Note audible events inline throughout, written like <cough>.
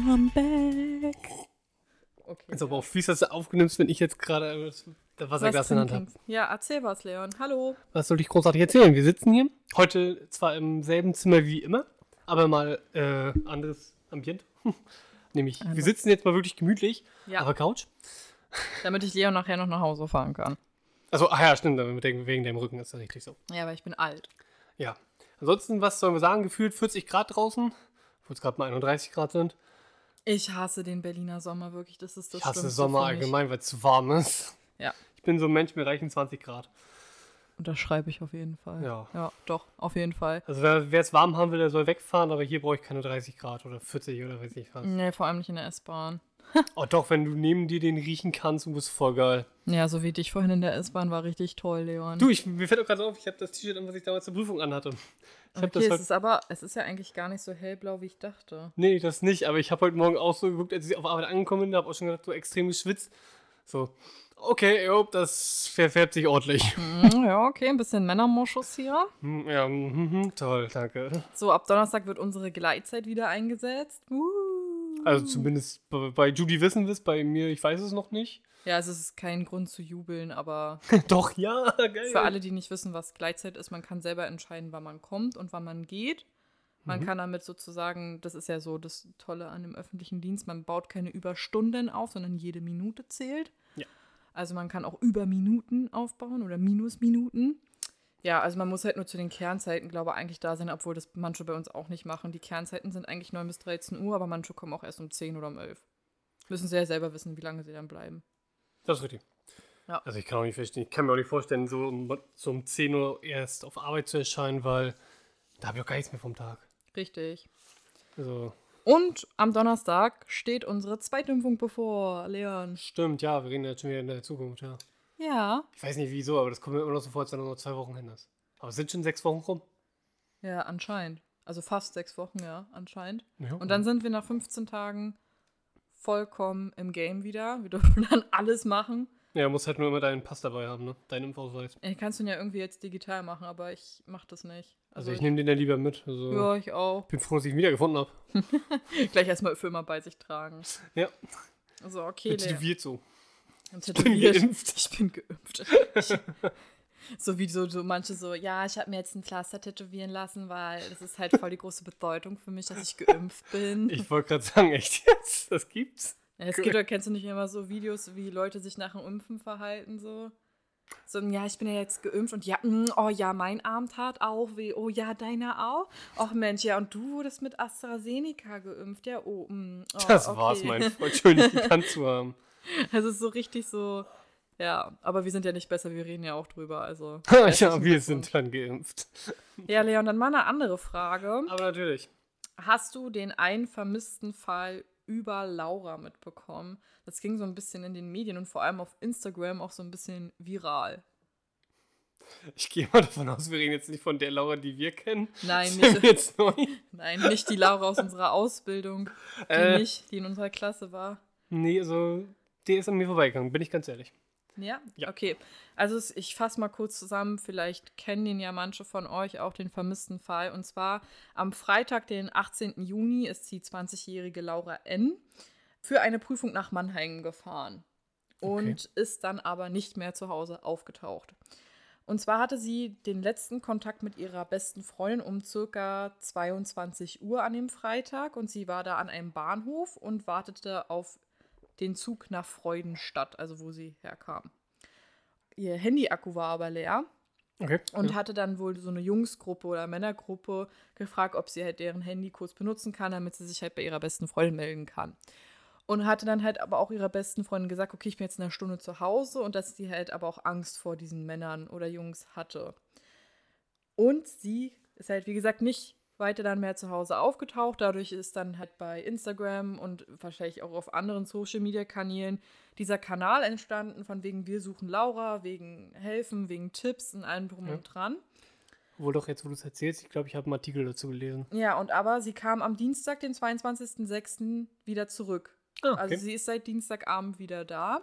come back. Okay. Ist aber auch fies, dass du aufgenimmst, wenn ich jetzt gerade das das Wasserglas in der Hand habe. Ja, erzähl was, Leon. Hallo. Was soll ich großartig erzählen? Wir sitzen hier. Heute zwar im selben Zimmer wie immer, aber mal äh, anderes Ambient. <laughs> Nämlich, wir Anders. sitzen jetzt mal wirklich gemütlich Ja, auf der Couch. damit ich Leon nachher noch nach Hause fahren kann. Also, ach ja, stimmt, wegen deinem Rücken ist das richtig so. Ja, weil ich bin alt. Ja. Ansonsten, was sollen wir sagen? Gefühlt 40 Grad draußen, obwohl es gerade mal 31 Grad sind. Ich hasse den Berliner Sommer wirklich. Das ist das ich hasse Schlimmste Sommer allgemein, weil es zu warm ist. Ja. Ich bin so ein Mensch, mir reichen 20 Grad. Unterschreibe ich auf jeden Fall. Ja. Ja, doch, auf jeden Fall. Also wer wer es warm haben will, der soll wegfahren, aber hier brauche ich keine 30 Grad oder 40 oder weiß ich was. Nee, vor allem nicht in der S-Bahn. <laughs> Oh doch, wenn du neben dir den riechen kannst, du bist voll geil. Ja, so wie dich vorhin in der S-Bahn war richtig toll, Leon. Du, ich, mir fällt auch gerade auf, ich habe das T-Shirt an, was ich damals zur Prüfung anhatte. Ich okay, das es heute. ist aber, es ist ja eigentlich gar nicht so hellblau, wie ich dachte. Nee, das nicht, aber ich habe heute Morgen auch so geguckt, als ich auf Arbeit angekommen bin, habe auch schon gedacht, du extrem geschwitzt. So, okay, jo, das verfärbt sich ordentlich. <laughs> Hm, ja, okay, ein bisschen Männermoschus hier. Hm, Ja, mhm, toll, danke. So, ab Donnerstag wird unsere Gleitzeit wieder eingesetzt. Uh. Also zumindest bei, Judy wissen wir es, bei mir, ich weiß es noch nicht. Ja, also es ist kein Grund zu jubeln, aber <laughs> Doch, ja, geil. für alle, die nicht wissen, was Gleitzeit ist, man kann selber entscheiden, wann man kommt und wann man geht. Man Mhm. kann damit sozusagen, das ist ja so das Tolle an dem öffentlichen Dienst, man baut keine Überstunden auf, sondern jede Minute zählt. Ja. Also man kann auch über Minuten aufbauen oder Minusminuten. Ja, also man muss halt nur zu den Kernzeiten, glaube ich, eigentlich da sein, obwohl das manche bei uns auch nicht machen. Die Kernzeiten sind eigentlich 9 bis 13 Uhr, aber manche kommen auch erst um 10 oder um 11. Müssen sie ja selber wissen, wie lange sie dann bleiben. Das ist richtig. Ja. Also ich kann auch nicht verstehen, ich kann mir auch nicht vorstellen, so um, so um 10 Uhr erst auf Arbeit zu erscheinen, weil da habe ich auch gar nichts mehr vom Tag. Richtig. Also, Und am Donnerstag steht unsere Zweitimpfung bevor, Leon. stimmt, ja, wir reden jetzt schon wieder in der Zukunft, ja. Ja. Ich weiß nicht wieso, aber das kommt mir immer noch so vor, als wenn nur noch zwei Wochen hin ist. Aber es sind schon sechs Wochen rum. Ja, anscheinend. Also fast sechs Wochen, ja, anscheinend. Ja. Und dann sind wir nach 15 Tagen vollkommen im Game wieder. Wir dürfen <laughs> dann alles machen. Ja, musst halt nur immer deinen Pass dabei haben, ne? Deinen Impfausweis. Ey, kannst du ihn ja irgendwie jetzt digital machen, aber ich mach das nicht. Also, ich nehme den ja lieber mit. Also, Ja, ich auch. bin froh, dass ich ihn wiedergefunden habe. <laughs> Gleich erstmal für immer bei sich tragen. Ja, Also, okay, bin Leon. Und bin geimpft. Ich bin geimpft. Ich, so wie so, so manche so, ja, ich habe mir jetzt ein Pflaster tätowieren lassen, weil das ist halt voll die große Bedeutung für mich, dass ich geimpft bin. Ich wollte gerade sagen, echt jetzt? Das gibt's? Ja, es gibt, doch- kennst du nicht immer so Videos, wie Leute sich nach dem Impfen verhalten, so? So, ja, ich bin ja jetzt geimpft und ja, mm, oh ja, mein Arm tat auch weh. Oh ja, deiner auch? Och Mensch, ja, und du wurdest mit AstraZeneca geimpft, ja, oh, mm, oh Das okay. war's, mein Freund. Schön, dich gekannt zu haben. <laughs> Also es ist so richtig so, ja, aber wir sind ja nicht besser, wir reden ja auch drüber, also. <laughs> ja, wir sind dann geimpft. Ja, Leon, dann mal eine andere Frage. Aber natürlich. Hast du den einen vermissten Fall über Laura mitbekommen? Das ging so ein bisschen in den Medien und vor allem auf Instagram auch so ein bisschen viral. Ich gehe mal davon aus, wir reden jetzt nicht von der Laura, die wir kennen. Nein, nicht, jetzt neu? <laughs> nein, nicht die Laura aus unserer Ausbildung, die Äh. nicht, die in unserer Klasse war. Nee, also, der ist an mir vorbeigegangen, bin ich ganz ehrlich. Ja? Ja. Okay. Also ich fasse mal kurz zusammen, vielleicht kennen den ja manche von euch auch den vermissten Fall. Und zwar am Freitag, den 18. Juni, ist die 20-jährige Laura N. für eine Prüfung nach Mannheim gefahren und ist dann aber nicht mehr zu Hause aufgetaucht. Und zwar hatte sie den letzten Kontakt mit ihrer besten Freundin um circa 22 Uhr an dem Freitag und sie war da an einem Bahnhof und wartete auf den Zug nach Freudenstadt, also wo sie herkam. Ihr Handy-Akku war aber leer Okay. und ja. hatte dann wohl so eine Jungsgruppe oder Männergruppe gefragt, ob sie halt deren Handy kurz benutzen kann, damit sie sich halt bei ihrer besten Freundin melden kann. Und hatte dann halt aber auch ihrer besten Freundin gesagt, okay, ich bin jetzt in einer Stunde zu Hause und dass sie halt aber auch Angst vor diesen Männern oder Jungs hatte. Und sie ist halt, wie gesagt, nicht weiter dann mehr zu Hause aufgetaucht. Dadurch ist dann halt bei Instagram und wahrscheinlich auch auf anderen Social-Media-Kanälen dieser Kanal entstanden, von wegen wir suchen Laura, wegen Helfen, wegen Tipps und allem drum Ja. und dran. Obwohl doch, jetzt wo du es erzählst, ich glaube, ich habe einen Artikel dazu gelesen. Ja, und aber sie kam am Dienstag, den 22.06. wieder zurück. Ah, Also sie ist seit Dienstagabend wieder da.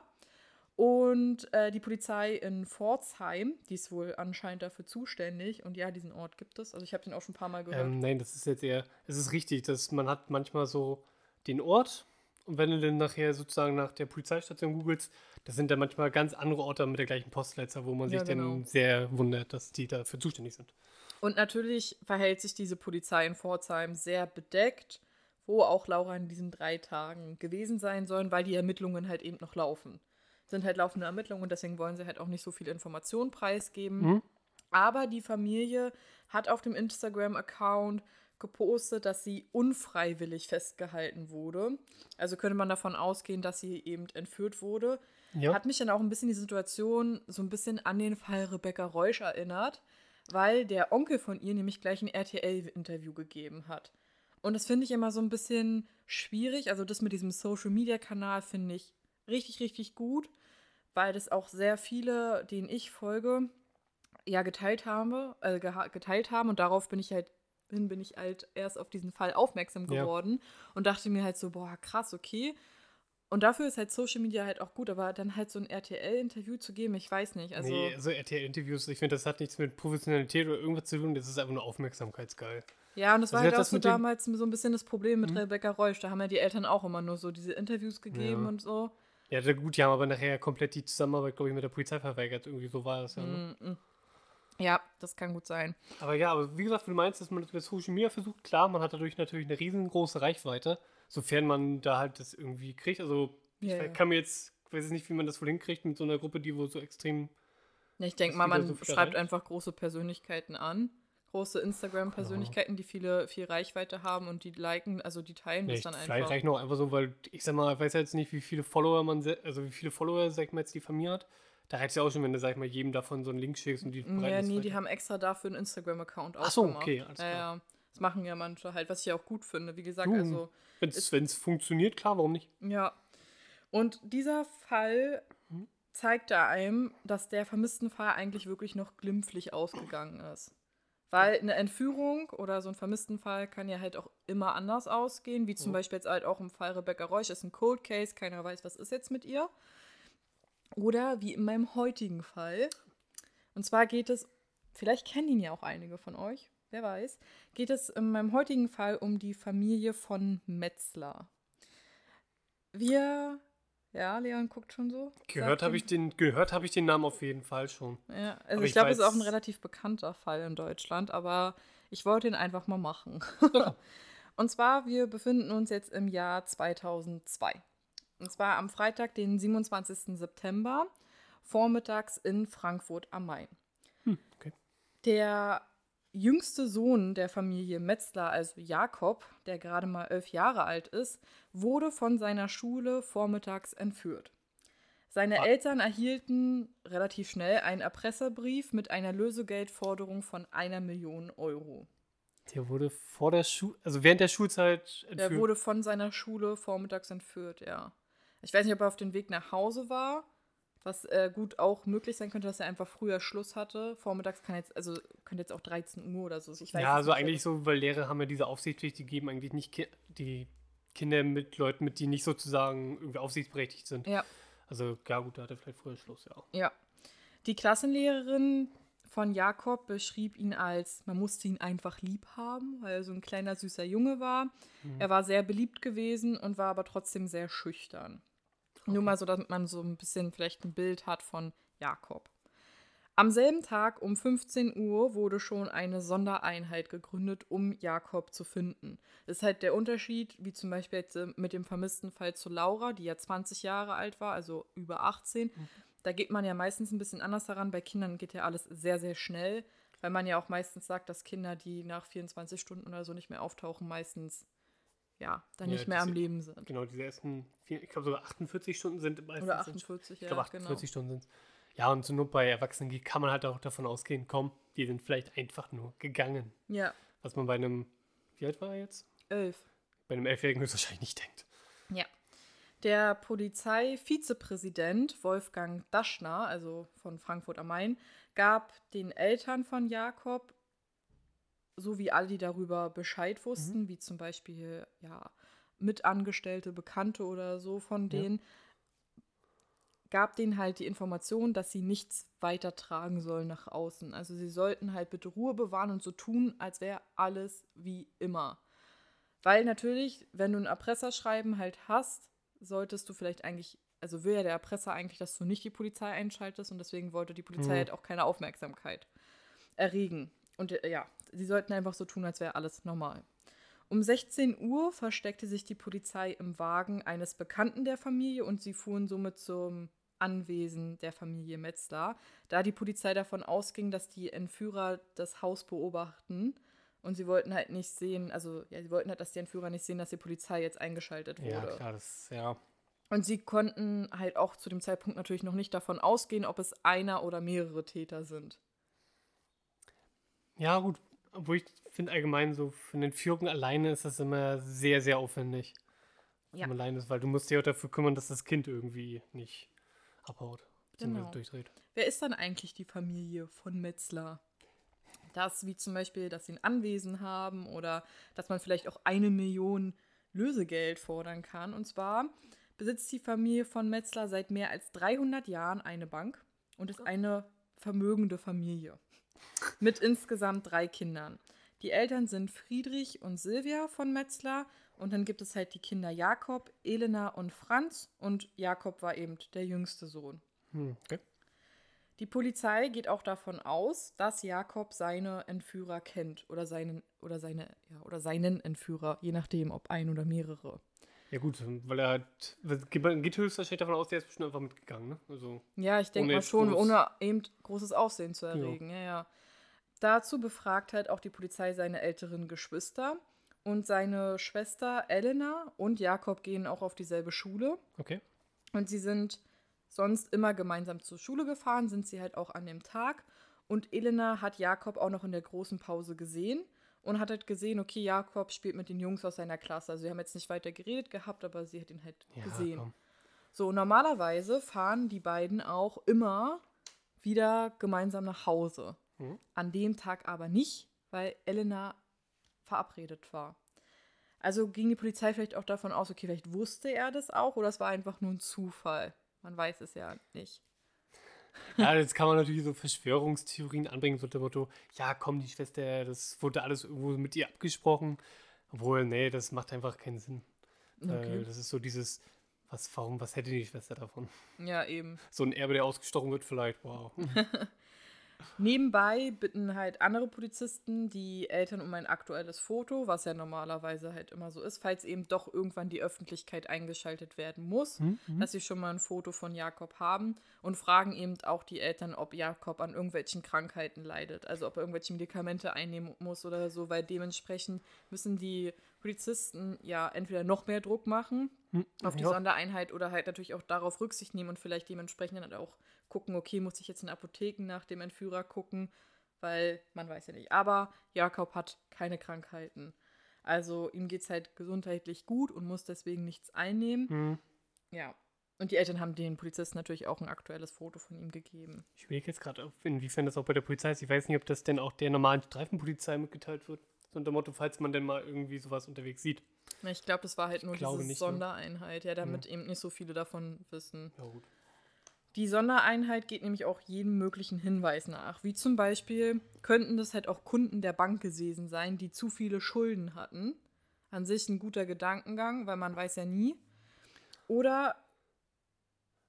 Und äh, die Polizei in Pforzheim, die ist wohl anscheinend dafür zuständig. Und ja, diesen Ort gibt es. Also ich habe den auch schon ein paar Mal gehört. Ähm, nein, das ist jetzt eher, es ist richtig, dass man hat manchmal so den Ort. Und wenn du dann nachher sozusagen nach der Polizeistation googelst, das sind dann manchmal ganz andere Orte mit der gleichen Postleitzahl, wo man Ja, sich genau. dann sehr wundert, dass die dafür zuständig sind. Und natürlich verhält sich diese Polizei in Pforzheim sehr bedeckt, wo auch Laura in diesen drei Tagen gewesen sein sollen, weil die Ermittlungen halt eben noch laufen. Sind halt laufende Ermittlungen und deswegen wollen sie halt auch nicht so viel Information preisgeben. Mhm. Aber die Familie hat auf dem Instagram-Account gepostet, dass sie unfreiwillig festgehalten wurde. Also könnte man davon ausgehen, dass sie eben entführt wurde. Ja. Hat mich dann auch ein bisschen die Situation so ein bisschen an den Fall Rebecca Reusch erinnert, weil der Onkel von ihr nämlich gleich ein RTL-Interview gegeben hat. Und das finde ich immer so ein bisschen schwierig. Also das mit diesem Social-Media-Kanal finde ich richtig, richtig gut, weil das auch sehr viele, denen ich folge, ja geteilt habe, äh, geteilt haben und darauf bin ich halt hin bin ich halt erst auf diesen Fall aufmerksam Ja. geworden und dachte mir halt so, boah, krass, okay. Und dafür ist halt Social Media halt auch gut, aber dann halt so ein RTL-Interview zu geben, ich weiß nicht. Also, nee, so RTL-Interviews, ich finde, das hat nichts mit Professionalität oder irgendwas zu tun, das ist einfach nur aufmerksamkeitsgeil. ja, und das Also war halt das auch so damals so ein bisschen das Problem mit Mhm. Rebecca Reusch. Da haben ja die Eltern auch immer nur so diese Interviews gegeben Ja. und so. Ja, gut, die haben aber nachher komplett die Zusammenarbeit, glaube ich, mit der Polizei verweigert. Irgendwie so war das ja. Ne? Mm, mm. Ja, das kann gut sein. Aber ja, aber wie gesagt, du meinst, dass man das über Social Media versucht, klar, man hat dadurch natürlich eine riesengroße Reichweite, sofern man da halt das irgendwie kriegt. Also ich Ja, we- ja. kann mir jetzt, weiß ich nicht, wie man das wohl hinkriegt mit so einer Gruppe, die wohl so extrem. Ja, Ich denke mal, man so schreibt rein. einfach große Persönlichkeiten an. Große Instagram-Persönlichkeiten, die viele, viel Reichweite haben und die liken, also die teilen das Vielleicht, dann vielleicht einfach. reicht noch einfach so, weil ich sag mal, ich weiß ja jetzt nicht, wie viele Follower man, also wie viele Follower, sag ich mal, jetzt die Familie hat. Da reicht es ja auch schon, wenn du, sag ich mal, jedem davon so einen Link schickst und die Ja, das nee, die haben extra dafür einen Instagram-Account Ach so, aufgemacht. okay, alles ja, klar. ja. Das machen ja manche halt, was ich auch gut finde. Wie gesagt, Du. also, Wenn es funktioniert, klar, warum nicht? ja. Und dieser Fall Mhm. zeigt da einem, dass der vermissten Fall eigentlich wirklich noch glimpflich ausgegangen ist. Weil eine Entführung oder so ein vermissten Fall kann ja halt auch immer anders ausgehen, wie zum Ja. Beispiel jetzt halt auch im Fall Rebecca Reusch ist ein Cold Case, keiner weiß, was ist jetzt mit ihr. Oder wie in meinem heutigen Fall. Und zwar geht es, vielleicht kennen ihn ja auch einige von euch, wer weiß, geht es in meinem heutigen Fall um die Familie von Metzler. Wir, ja, Leon guckt schon so. Gehört habe ich, den, gehört hab ich den Namen auf jeden Fall schon. Ja, also Aber ich ich glaube, es ist auch ein relativ bekannter Fall in Deutschland, aber ich wollte ihn einfach mal machen. <laughs> Und zwar, wir befinden uns jetzt im Jahr 2002. Und zwar am Freitag, den 27. September, vormittags in Frankfurt am Main. Hm, okay. Der jüngste Sohn der Familie Metzler, also Jakob, der gerade mal elf Jahre alt ist, wurde von seiner Schule vormittags entführt. Seine Ah. Eltern erhielten relativ schnell einen Erpresserbrief mit einer Lösegeldforderung von einer Million Euro. Der wurde vor der Schule, also während der Schulzeit Der entführt. wurde von seiner Schule vormittags entführt, ja. Ich weiß nicht, ob er auf dem Weg nach Hause war, was äh, gut auch möglich sein könnte, dass er einfach früher Schluss hatte. Vormittags kann jetzt, also könnte jetzt auch 13 Uhr oder so. Ich weiß ja, also eigentlich so, weil Lehrer haben ja diese Aufsichtspflicht, die geben eigentlich nicht Ki die Kinder mit Leuten mit, die nicht sozusagen irgendwie aufsichtsberechtigt sind. Ja. Also, ja gut, da hat er vielleicht früher Schluss, ja. Ja. Die Klassenlehrerin von Jakob beschrieb ihn als, man musste ihn einfach lieb haben, weil er so ein kleiner süßer Junge war. Mhm. Er war sehr beliebt gewesen und war aber trotzdem sehr schüchtern. Nur mal so, dass man so ein bisschen vielleicht ein Bild hat von Jakob. Am selben Tag um 15 Uhr wurde schon eine Sondereinheit gegründet, um Jakob zu finden. Das ist halt der Unterschied, wie zum Beispiel jetzt äh, mit dem vermissten Fall zu Laura, die ja 20 Jahre alt war, also über 18. Da geht man ja meistens ein bisschen anders heran. Bei Kindern geht ja alles sehr, sehr schnell, weil man ja auch meistens sagt, dass Kinder, die nach 24 Stunden oder so nicht mehr auftauchen, meistens ja dann Ja, nicht mehr am diese- Leben sind. Genau, diese ersten, vier, ich glaube sogar 48 Stunden sind meistens. Oder sind- 48, Ich ja, glaube, genau. 48 Stunden sind Ja, und zur Not bei Erwachsenen kann man halt auch davon ausgehen, komm, die sind vielleicht einfach nur gegangen. Ja, Was man bei einem, wie alt war er jetzt? elf. Bei einem Elfjährigen höchstwahrscheinlich nicht denkt. Ja. Der Polizeivizepräsident Wolfgang Daschner, also von Frankfurt am Main, gab den Eltern von Jakob sowie alle, die darüber Bescheid wussten, wie zum Beispiel ja, Mitangestellte, Bekannte oder so von Ja. denen, gab denen halt die Information, dass sie nichts weitertragen sollen nach außen. Also sie sollten halt bitte Ruhe bewahren und so tun, als wäre alles wie immer. Weil natürlich, wenn du ein Erpresserschreiben halt hast, solltest du vielleicht eigentlich, also will ja der Erpresser eigentlich, dass du nicht die Polizei einschaltest und deswegen wollte die Polizei Mhm. halt auch keine Aufmerksamkeit erregen. Und äh, sie sollten einfach so tun, als wäre alles normal. Um 16 Uhr versteckte sich die Polizei im Wagen eines Bekannten der Familie und sie fuhren somit zum Anwesen der Familie Metzler, da die Polizei davon ausging, dass die Entführer das Haus beobachten und sie wollten halt nicht sehen, also ja, sie wollten halt, dass die Entführer nicht sehen, dass die Polizei jetzt eingeschaltet wurde. Ja, klar, das, ja. Und sie konnten halt auch zu dem Zeitpunkt natürlich noch nicht davon ausgehen, ob es einer oder mehrere Täter sind. Ja, gut. Obwohl ich finde allgemein so für eine Entführung alleine ist das immer sehr, sehr aufwendig. Ja. Wenn man alleine ist, weil du musst dich auch dafür kümmern, dass das Kind irgendwie nicht abhaut. beziehungsweise Genau. durchdreht. Wer ist dann eigentlich die Familie von Metzler? Das wie zum Beispiel, dass sie ein Anwesen haben oder dass man vielleicht auch eine Million Lösegeld fordern kann. Und zwar besitzt die Familie von Metzler seit mehr als 300 Jahren eine Bank und ist eine vermögende Familie mit insgesamt drei Kindern. Die Eltern sind Friedrich und Silvia von Metzler und dann gibt es halt die Kinder Jakob, Elena und Franz und Jakob war eben der jüngste Sohn. Hm, okay. Die Polizei geht auch davon aus, dass Jakob seine Entführer kennt oder seinen oder seine ja, oder seinen Entführer, je nachdem, ob ein oder mehrere. Ja gut, weil er halt, geht man- geht höchstwahrscheinlich davon aus, der ist bestimmt einfach mitgegangen, ne? Also, Ja, ich denke mal schon, groß- ohne eben großes Aufsehen zu erregen. Ja. ja, Dazu befragt halt auch die Polizei seine älteren Geschwister und seine Schwester Elena und Jakob gehen auch auf dieselbe Schule. okay. Und sie sind sonst immer gemeinsam zur Schule gefahren, sind sie halt auch an dem Tag. Und Elena hat Jakob auch noch in der großen Pause gesehen und hat halt gesehen, okay, Jakob spielt mit den Jungs aus seiner Klasse. Also sie haben jetzt nicht weiter geredet gehabt, aber sie hat ihn halt Ja, gesehen. komm. So, normalerweise fahren die beiden auch immer wieder gemeinsam nach Hause. Mhm. An dem Tag aber nicht, weil Elena verabredet war. Also ging die Polizei vielleicht auch davon aus, okay, vielleicht wusste er das auch oder es war einfach nur ein Zufall. Man weiß es ja nicht. Ja, jetzt kann man natürlich so Verschwörungstheorien anbringen, so dem Motto, ja, komm, die Schwester, das wurde alles irgendwo mit ihr abgesprochen. Obwohl, nee, das macht einfach keinen Sinn. Okay. Äh, das ist so dieses, was, warum, was hätte die Schwester davon? Ja, eben. So ein Erbe, der ausgestochen wird, vielleicht, wow. <laughs> Nebenbei bitten halt andere Polizisten die Eltern um ein aktuelles Foto, was ja normalerweise halt immer so ist, falls eben doch irgendwann die Öffentlichkeit eingeschaltet werden muss, Mhm. dass sie schon mal ein Foto von Jakob haben und fragen eben auch die Eltern, ob Jakob an irgendwelchen Krankheiten leidet, also ob er irgendwelche Medikamente einnehmen muss oder so, weil dementsprechend müssen die Polizisten ja entweder noch mehr Druck machen auf die Ja. Sondereinheit oder halt natürlich auch darauf Rücksicht nehmen und vielleicht dementsprechend dann auch gucken, okay, muss ich jetzt in Apotheken nach dem Entführer gucken, weil man weiß ja nicht. Aber Jakob hat keine Krankheiten. Also ihm geht es halt gesundheitlich gut und muss deswegen nichts einnehmen. Hm. Ja. Und die Eltern haben den Polizisten natürlich auch ein aktuelles Foto von ihm gegeben. Ich überlege jetzt gerade, inwiefern das auch bei der Polizei ist. Ich weiß nicht, ob das denn auch der normalen Streifenpolizei mitgeteilt wird. So unter Motto, falls man denn mal irgendwie sowas unterwegs sieht. Na, Ich glaube, das war halt nur diese nicht, ne? Sondereinheit, ja, damit eben nicht so viele davon wissen. Ja, gut. Die Sondereinheit geht nämlich auch jedem möglichen Hinweis nach. Wie zum Beispiel könnten das halt auch Kunden der Bank gewesen sein, die zu viele Schulden hatten. An sich ein guter Gedankengang, weil man weiß ja nie. Oder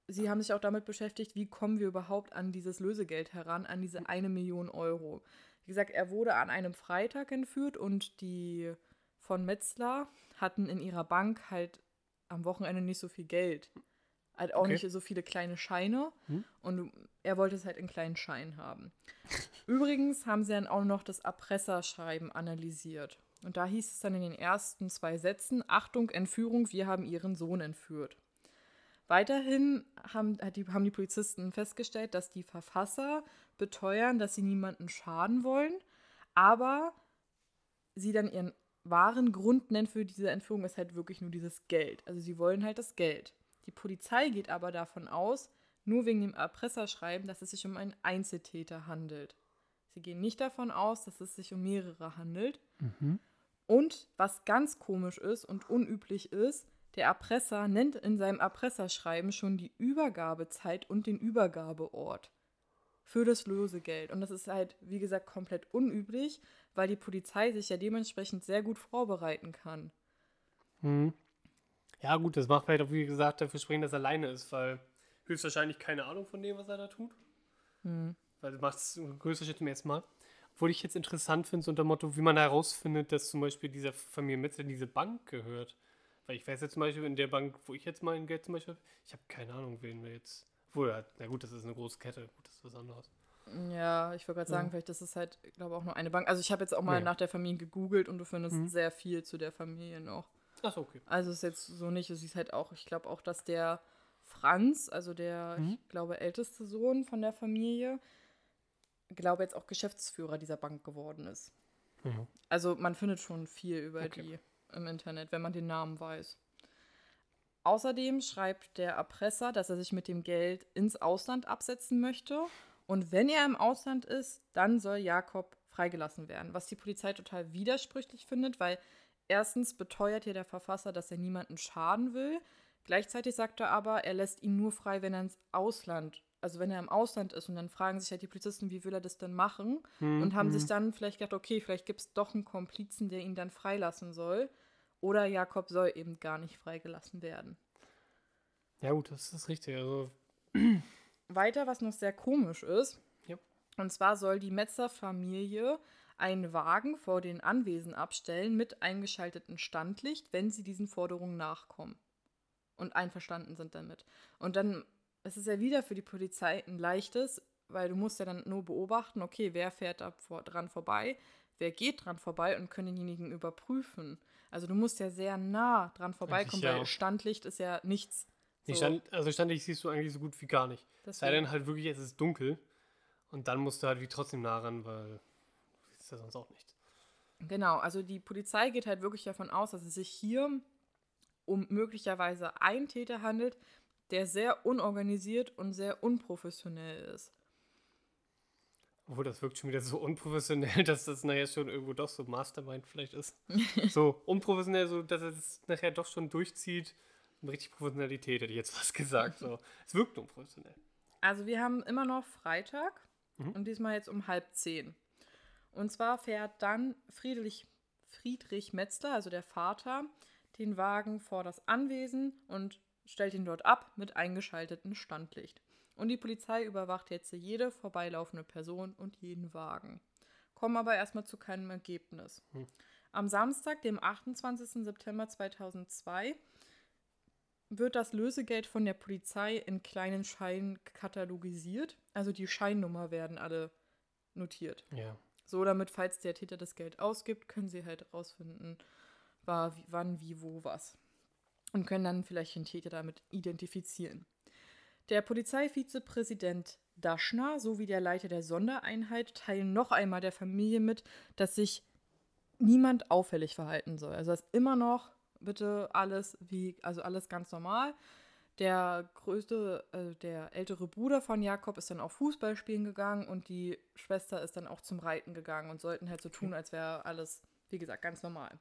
sie haben sich auch damit beschäftigt, wie kommen wir überhaupt an dieses Lösegeld heran, an diese eine Million Euro. Wie gesagt, er wurde an einem Freitag entführt und die von Metzler hatten in ihrer Bank halt am Wochenende nicht so viel Geld. Halt auch Okay. nicht so viele kleine Scheine. Hm. Und er wollte es halt in kleinen Scheinen haben. Übrigens haben sie dann auch noch das Erpresserschreiben analysiert. Und da hieß es dann in den ersten zwei Sätzen: Achtung, Entführung, wir haben ihren Sohn entführt. Weiterhin haben, die, haben die Polizisten festgestellt, dass die Verfasser beteuern, dass sie niemanden schaden wollen, aber sie dann ihren wahren Grund nennen für diese Entführung ist halt wirklich nur dieses Geld. Also sie wollen halt das Geld. Die Polizei geht aber davon aus, nur wegen dem Erpresserschreiben, dass es sich um einen Einzeltäter handelt. Sie gehen nicht davon aus, dass es sich um mehrere handelt. Und was ganz komisch ist und unüblich ist, der Erpresser nennt in seinem Erpresserschreiben schon die Übergabezeit und den Übergabeort für das Lösegeld. Und das ist halt, wie gesagt, komplett unüblich, weil die Polizei sich ja dementsprechend sehr gut vorbereiten kann. Mhm. Ja, gut, das macht vielleicht auch, wie gesagt, dafür sprechen, dass er alleine ist, weil höchstwahrscheinlich keine Ahnung von dem, was er da tut. Hm. Weil du machst es größer Schritt zum ersten Mal. Obwohl ich jetzt interessant finde, so unter dem Motto, wie man herausfindet, dass zum Beispiel dieser Familie Metzer diese Bank gehört. Weil ich weiß jetzt zum Beispiel, in der Bank, wo ich jetzt mein Geld zum Beispiel habe, ich habe keine Ahnung, wen wir jetzt. Obwohl, ja, na gut, das ist eine große Kette, gut, das ist was anderes. Ja, ich wollte gerade sagen, Ja. vielleicht ist es halt, ich glaube auch nur eine Bank. Also ich habe jetzt auch mal Ja. nach der Familie gegoogelt und du findest Mhm. sehr viel zu der Familie noch. Achso, okay. Also es ist jetzt so nicht, es ist halt auch, ich glaube auch, dass der Franz, also der, Mhm. ich glaube, älteste Sohn von der Familie, glaube jetzt auch Geschäftsführer dieser Bank geworden ist. Mhm. Also man findet schon viel über Okay. die im Internet, wenn man den Namen weiß. Außerdem schreibt der Erpresser, dass er sich mit dem Geld ins Ausland absetzen möchte. Und wenn er im Ausland ist, dann soll Jakob freigelassen werden. Was die Polizei total widersprüchlich findet, weil erstens beteuert hier der Verfasser, dass er niemanden schaden will. Gleichzeitig sagt er aber, er lässt ihn nur frei, wenn er ins Ausland, also wenn er im Ausland ist. Und dann fragen sich halt die Polizisten, wie will er das denn machen? Mhm. und haben sich dann vielleicht gedacht, okay, vielleicht gibt es doch einen Komplizen, der ihn dann freilassen soll. Oder Jakob soll eben gar nicht freigelassen werden. Ja, gut, das ist richtig. Also, Weiter, was noch sehr komisch ist, Ja. und zwar soll die Metzer-Familie einen Wagen vor den Anwesen abstellen mit eingeschaltetem Standlicht, wenn sie diesen Forderungen nachkommen und einverstanden sind damit. Und dann ist es ja wieder für die Polizei ein leichtes, weil du musst ja dann nur beobachten, okay, wer fährt da vor, dran vorbei, wer geht dran vorbei und können denjenigen überprüfen. Also du musst ja sehr nah dran vorbeikommen, ja. weil Standlicht ist ja nichts. So, Stand, also standlich siehst du eigentlich so gut wie gar nicht. Sei deswegen- denn halt wirklich, es ist dunkel. Und dann musst du halt wie trotzdem nah ran, weil du siehst ja sonst auch nichts. Genau, also die Polizei geht halt wirklich davon aus, dass es sich hier um möglicherweise einen Täter handelt, der sehr unorganisiert und sehr unprofessionell ist. Obwohl, das wirkt schon wieder so unprofessionell, <laughs> dass das nachher schon irgendwo doch so Mastermind vielleicht ist. <laughs> so unprofessionell, so dass es nachher doch schon durchzieht. Richtig Professionalität hätte ich jetzt was gesagt. So. Es wirkt unprofessionell. Also wir haben immer noch Freitag Mhm. und diesmal jetzt um halb zehn. Und zwar fährt dann Friedrich, Friedrich Metzler, also der Vater, den Wagen vor das Anwesen und stellt ihn dort ab mit eingeschaltetem Standlicht. Und die Polizei überwacht jetzt jede vorbeilaufende Person und jeden Wagen. Kommen aber erstmal zu keinem Ergebnis. Hm. Am Samstag, dem 28. September 2002, wird das Lösegeld von der Polizei in kleinen Scheinen katalogisiert. Also die Scheinnummer werden alle notiert. Ja. So, damit, falls der Täter das Geld ausgibt, können sie halt rausfinden, war, wie, wann, wie, wo, was. Und können dann vielleicht den Täter damit identifizieren. Der Polizeivizepräsident Daschner sowie der Leiter der Sondereinheit teilen noch einmal der Familie mit, dass sich niemand auffällig verhalten soll. Also dass immer noch bitte alles wie, also alles ganz normal. Der größte, äh, der ältere Bruder von Jakob ist dann auch Fußball spielen gegangen und die Schwester ist dann auch zum Reiten gegangen und sollten halt so tun, als wäre alles, wie gesagt, ganz normal.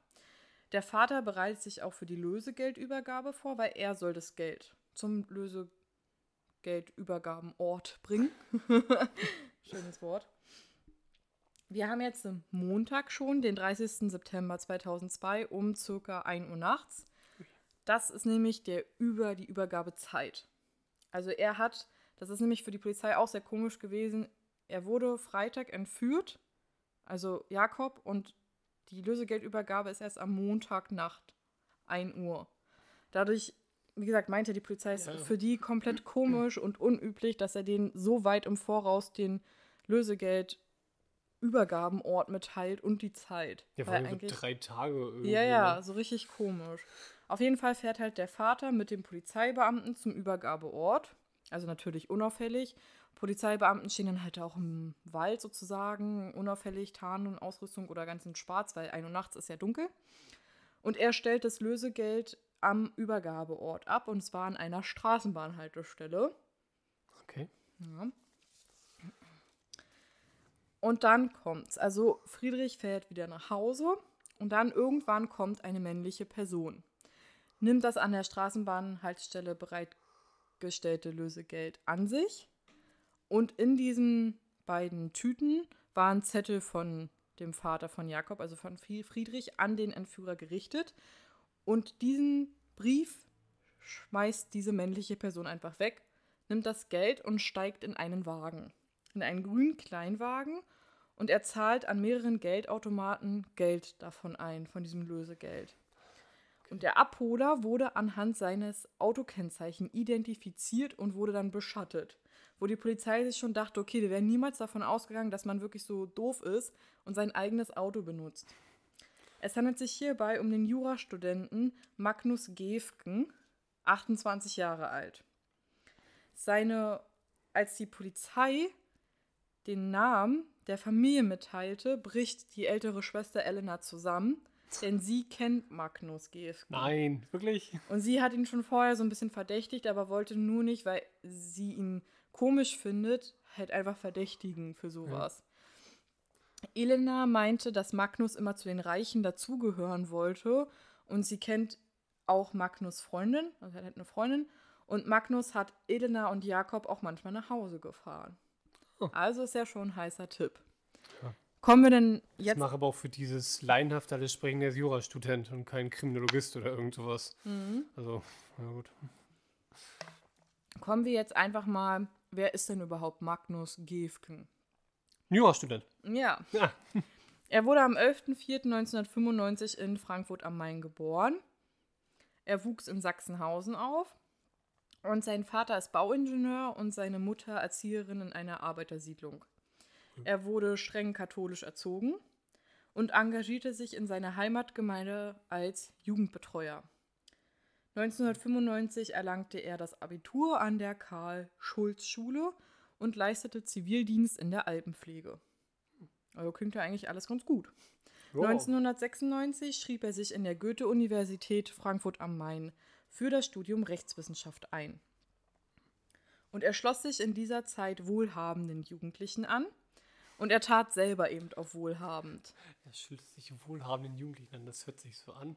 Der Vater bereitet sich auch für die Lösegeldübergabe vor, weil er soll das Geld zum Lösegeldübergabenort bringen. <laughs> Schönes Wort. Wir haben jetzt am Montag schon, den 30. September 2002 um circa 1 Uhr nachts. Das ist nämlich der über die Übergabezeit. Also er hat, das ist nämlich für die Polizei auch sehr komisch gewesen, er wurde Freitag entführt, also Jakob, und die Lösegeldübergabe ist erst am Montagnacht, 1 Uhr. Dadurch, wie gesagt, meinte die Polizei, es Ja. ist für die komplett <clears throat> komisch und unüblich, dass er denen so weit im Voraus den Lösegeldübergabenort mitteilt und die Zeit. Ja, vor Weil allem so drei Tage irgendwie. ja, ja, Ne? so richtig komisch. Auf jeden Fall fährt halt der Vater mit dem Polizeibeamten zum Übergabeort. Also natürlich unauffällig. Polizeibeamten stehen dann halt auch im Wald sozusagen, unauffällig, Tarn und Ausrüstung oder ganz in Schwarz, weil ein Uhr nachts ist ja dunkel. Und er stellt das Lösegeld am Übergabeort ab und zwar an einer Straßenbahnhaltestelle. Okay. Ja. Und dann kommt's. Also Friedrich fährt wieder nach Hause und dann irgendwann kommt eine männliche Person. Nimmt das an der Straßenbahnhaltestelle bereitgestellte Lösegeld an sich. Und in diesen beiden Tüten waren Zettel von dem Vater von Jakob, also von Friedrich, an den Entführer gerichtet. Und diesen Brief schmeißt diese männliche Person einfach weg, nimmt das Geld und steigt in einen Wagen. In einen grünen Kleinwagen und er zahlt an mehreren Geldautomaten Geld davon ein, von diesem Lösegeld. Und der Abholer wurde anhand seines Autokennzeichen identifiziert und wurde dann beschattet. Wo die Polizei sich schon dachte, okay, die wären niemals davon ausgegangen, dass man wirklich so doof ist und sein eigenes Auto benutzt. Es handelt sich hierbei um den Jurastudenten Magnus Gefken, 28 Jahre alt. Seine, als die Polizei den Namen der Familie mitteilte, bricht die ältere Schwester Elena zusammen, denn sie kennt Magnus Gefken. Nein, wirklich? Und sie hat ihn schon vorher so ein bisschen verdächtigt, aber wollte nur nicht, weil sie ihn komisch findet, halt einfach verdächtigen für sowas. Ja. Elena meinte, dass Magnus immer zu den Reichen dazugehören wollte und sie kennt auch Magnus Freundin, also er hat eine Freundin und Magnus hat Elena und Jakob auch manchmal nach Hause gefahren. Oh. Also ist ja schon ein heißer Tipp. Ja. Kommen wir denn jetzt. Ich mache aber auch für dieses laienhaft alles sprechen, der ist Jurastudent und kein Kriminologist oder irgend sowas. Mhm. Also, na gut. Kommen wir jetzt einfach mal, wer ist denn überhaupt Magnus Gefken? Jurastudent. Ja. ja. <laughs> Er wurde am 11.04.1995 in Frankfurt am Main geboren. Er wuchs in Sachsenhausen auf und sein Vater ist Bauingenieur und seine Mutter Erzieherin in einer Arbeitersiedlung. Er wurde streng katholisch erzogen und engagierte sich in seiner Heimatgemeinde als Jugendbetreuer. 1995 erlangte er das Abitur an der Karl-Schulz-Schule und leistete Zivildienst in der Alpenpflege. Also klingt ja eigentlich alles ganz gut. Wow. 1996 schrieb er sich in der Goethe-Universität Frankfurt am Main für das Studium Rechtswissenschaft ein. Und er schloss sich in dieser Zeit wohlhabenden Jugendlichen an und er tat selber eben auf wohlhabend. Er schüttet sich wohlhabenden Jugendlichen an, das hört sich so an.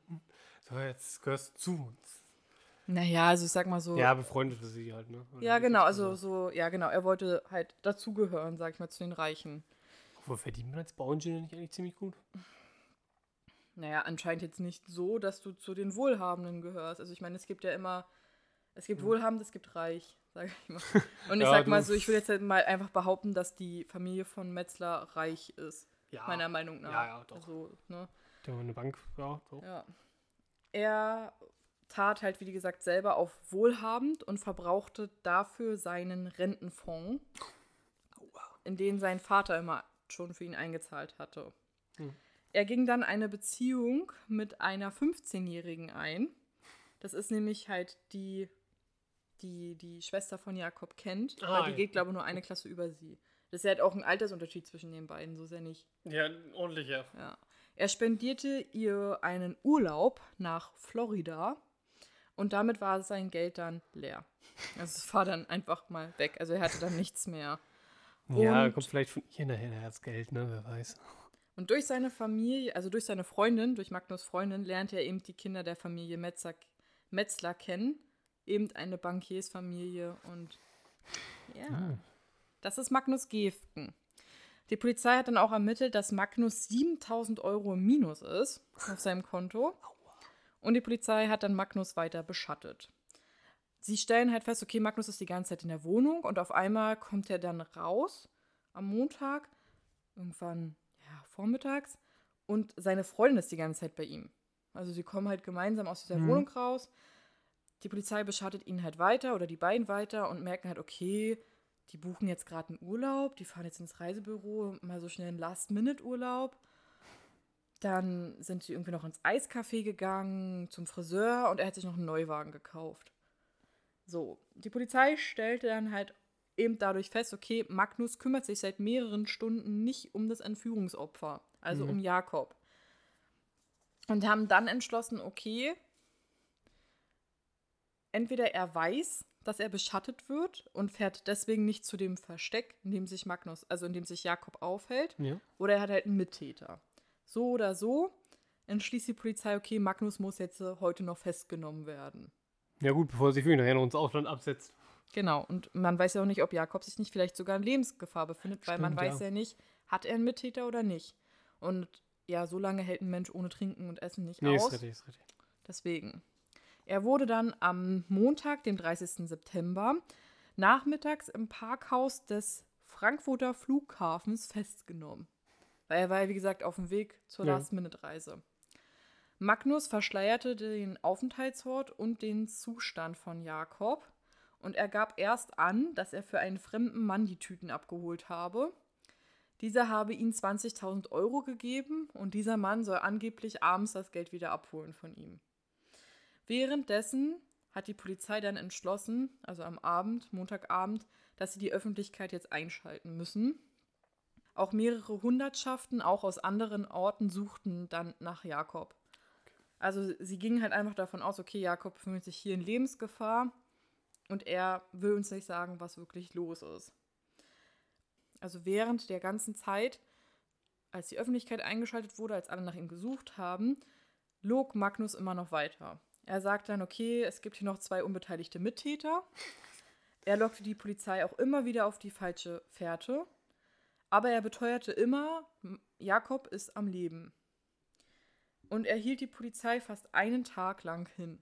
So, jetzt gehörst du zu uns. Naja, also ich sag mal so. Ja, befreundete sie halt, ne? Oder ja, genau, also so, ja, genau. Er wollte halt dazugehören, sag ich mal, zu den Reichen. Wo verdient man als Bauingenieur nicht eigentlich ziemlich gut? Naja, anscheinend jetzt nicht so, dass du zu den Wohlhabenden gehörst. Also ich meine, es gibt ja immer, es gibt Wohlhabend, es gibt Reich, sag ich mal. <laughs> Und ich ja, sag mal so, ich will jetzt halt mal einfach behaupten, dass die Familie von Metzler reich ist. Ja. Meiner Meinung nach. Ja, ja, doch. Also, ne? Der eine Bank, ja, doch. Ja. Er tat halt, wie gesagt, selber auf wohlhabend und verbrauchte dafür seinen Rentenfonds, in den sein Vater immer schon für ihn eingezahlt hatte. Hm. Er ging dann eine Beziehung mit einer 15-Jährigen ein. Das ist nämlich halt die, die die Schwester von Jakob kennt, ah, die ja. geht, glaube ich, nur eine Klasse über sie. Das ist ja halt auch ein Altersunterschied zwischen den beiden, so sehr nicht. Ja, ordentlich, ja. ja. Er spendierte ihr einen Urlaub nach Florida und damit war sein Geld dann leer. Also es war dann einfach mal weg. Also er hatte dann nichts mehr. Ja, kommt vielleicht von ihr nachher das Geld, ne? Wer weiß. Und durch seine Familie, also durch seine Freundin, durch Magnus Freundin, lernt er eben die Kinder der Familie Metzler, Metzler kennen. Eben eine Bankiersfamilie und ja. Ah. Das ist Magnus Gefken. Die Polizei hat dann auch ermittelt, dass Magnus 7000 Euro im Minus ist auf seinem Konto. Und die Polizei hat dann Magnus weiter beschattet. Sie stellen halt fest, okay, Magnus ist die ganze Zeit in der Wohnung und auf einmal kommt er dann raus am Montag, irgendwann ja, vormittags, und seine Freundin ist die ganze Zeit bei ihm. Also sie kommen halt gemeinsam aus dieser mhm. Wohnung raus. Die Polizei beschattet ihn halt weiter oder die beiden weiter und merken halt, okay, die buchen jetzt gerade einen Urlaub, die fahren jetzt ins Reisebüro, mal so schnell einen Last-Minute-Urlaub. Dann sind sie irgendwie noch ins Eiscafé gegangen, zum Friseur und er hat sich noch einen Neuwagen gekauft. So, die Polizei stellte dann halt eben dadurch fest, okay, Magnus kümmert sich seit mehreren Stunden nicht um das Entführungsopfer, also mhm. um Jakob. Und haben dann entschlossen, okay, entweder er weiß, dass er beschattet wird und fährt deswegen nicht zu dem Versteck, in dem sich Magnus, also in dem sich Jakob aufhält, ja. oder er hat halt einen Mittäter. So oder so entschließt die Polizei, okay, Magnus muss jetzt äh, heute noch festgenommen werden. Ja gut, bevor er sich wirklich nachher noch ins Ausland absetzt. Genau, und man weiß ja auch nicht, ob Jakob sich nicht vielleicht sogar in Lebensgefahr befindet, weil man weiß ja. ja nicht, hat er einen Mittäter oder nicht. Und ja, so lange hält ein Mensch ohne Trinken und Essen nicht nee, aus. Ist richtig, ist richtig. Deswegen. Er wurde dann am Montag, dem 30. September, nachmittags im Parkhaus des Frankfurter Flughafens festgenommen. Weil er war ja, wie gesagt, auf dem Weg zur Ja. Last-Minute-Reise. Magnus verschleierte den Aufenthaltsort und den Zustand von Jakob und er gab erst an, dass er für einen fremden Mann die Tüten abgeholt habe. Dieser habe ihm 20.000 Euro gegeben und dieser Mann soll angeblich abends das Geld wieder abholen von ihm. Währenddessen hat die Polizei dann entschlossen, also am Abend, Montagabend, dass sie die Öffentlichkeit jetzt einschalten müssen. Auch mehrere Hundertschaften, auch aus anderen Orten, suchten dann nach Jakob. Also sie gingen halt einfach davon aus, okay, Jakob befindet sich hier in Lebensgefahr und er will uns nicht sagen, was wirklich los ist. Also während der ganzen Zeit, als die Öffentlichkeit eingeschaltet wurde, als alle nach ihm gesucht haben, log Magnus immer noch weiter. Er sagt dann, okay, es gibt hier noch zwei unbeteiligte Mittäter. Er lockte die Polizei auch immer wieder auf die falsche Fährte. Aber er beteuerte immer, Jakob ist am Leben. Und er hielt die Polizei fast einen Tag lang hin.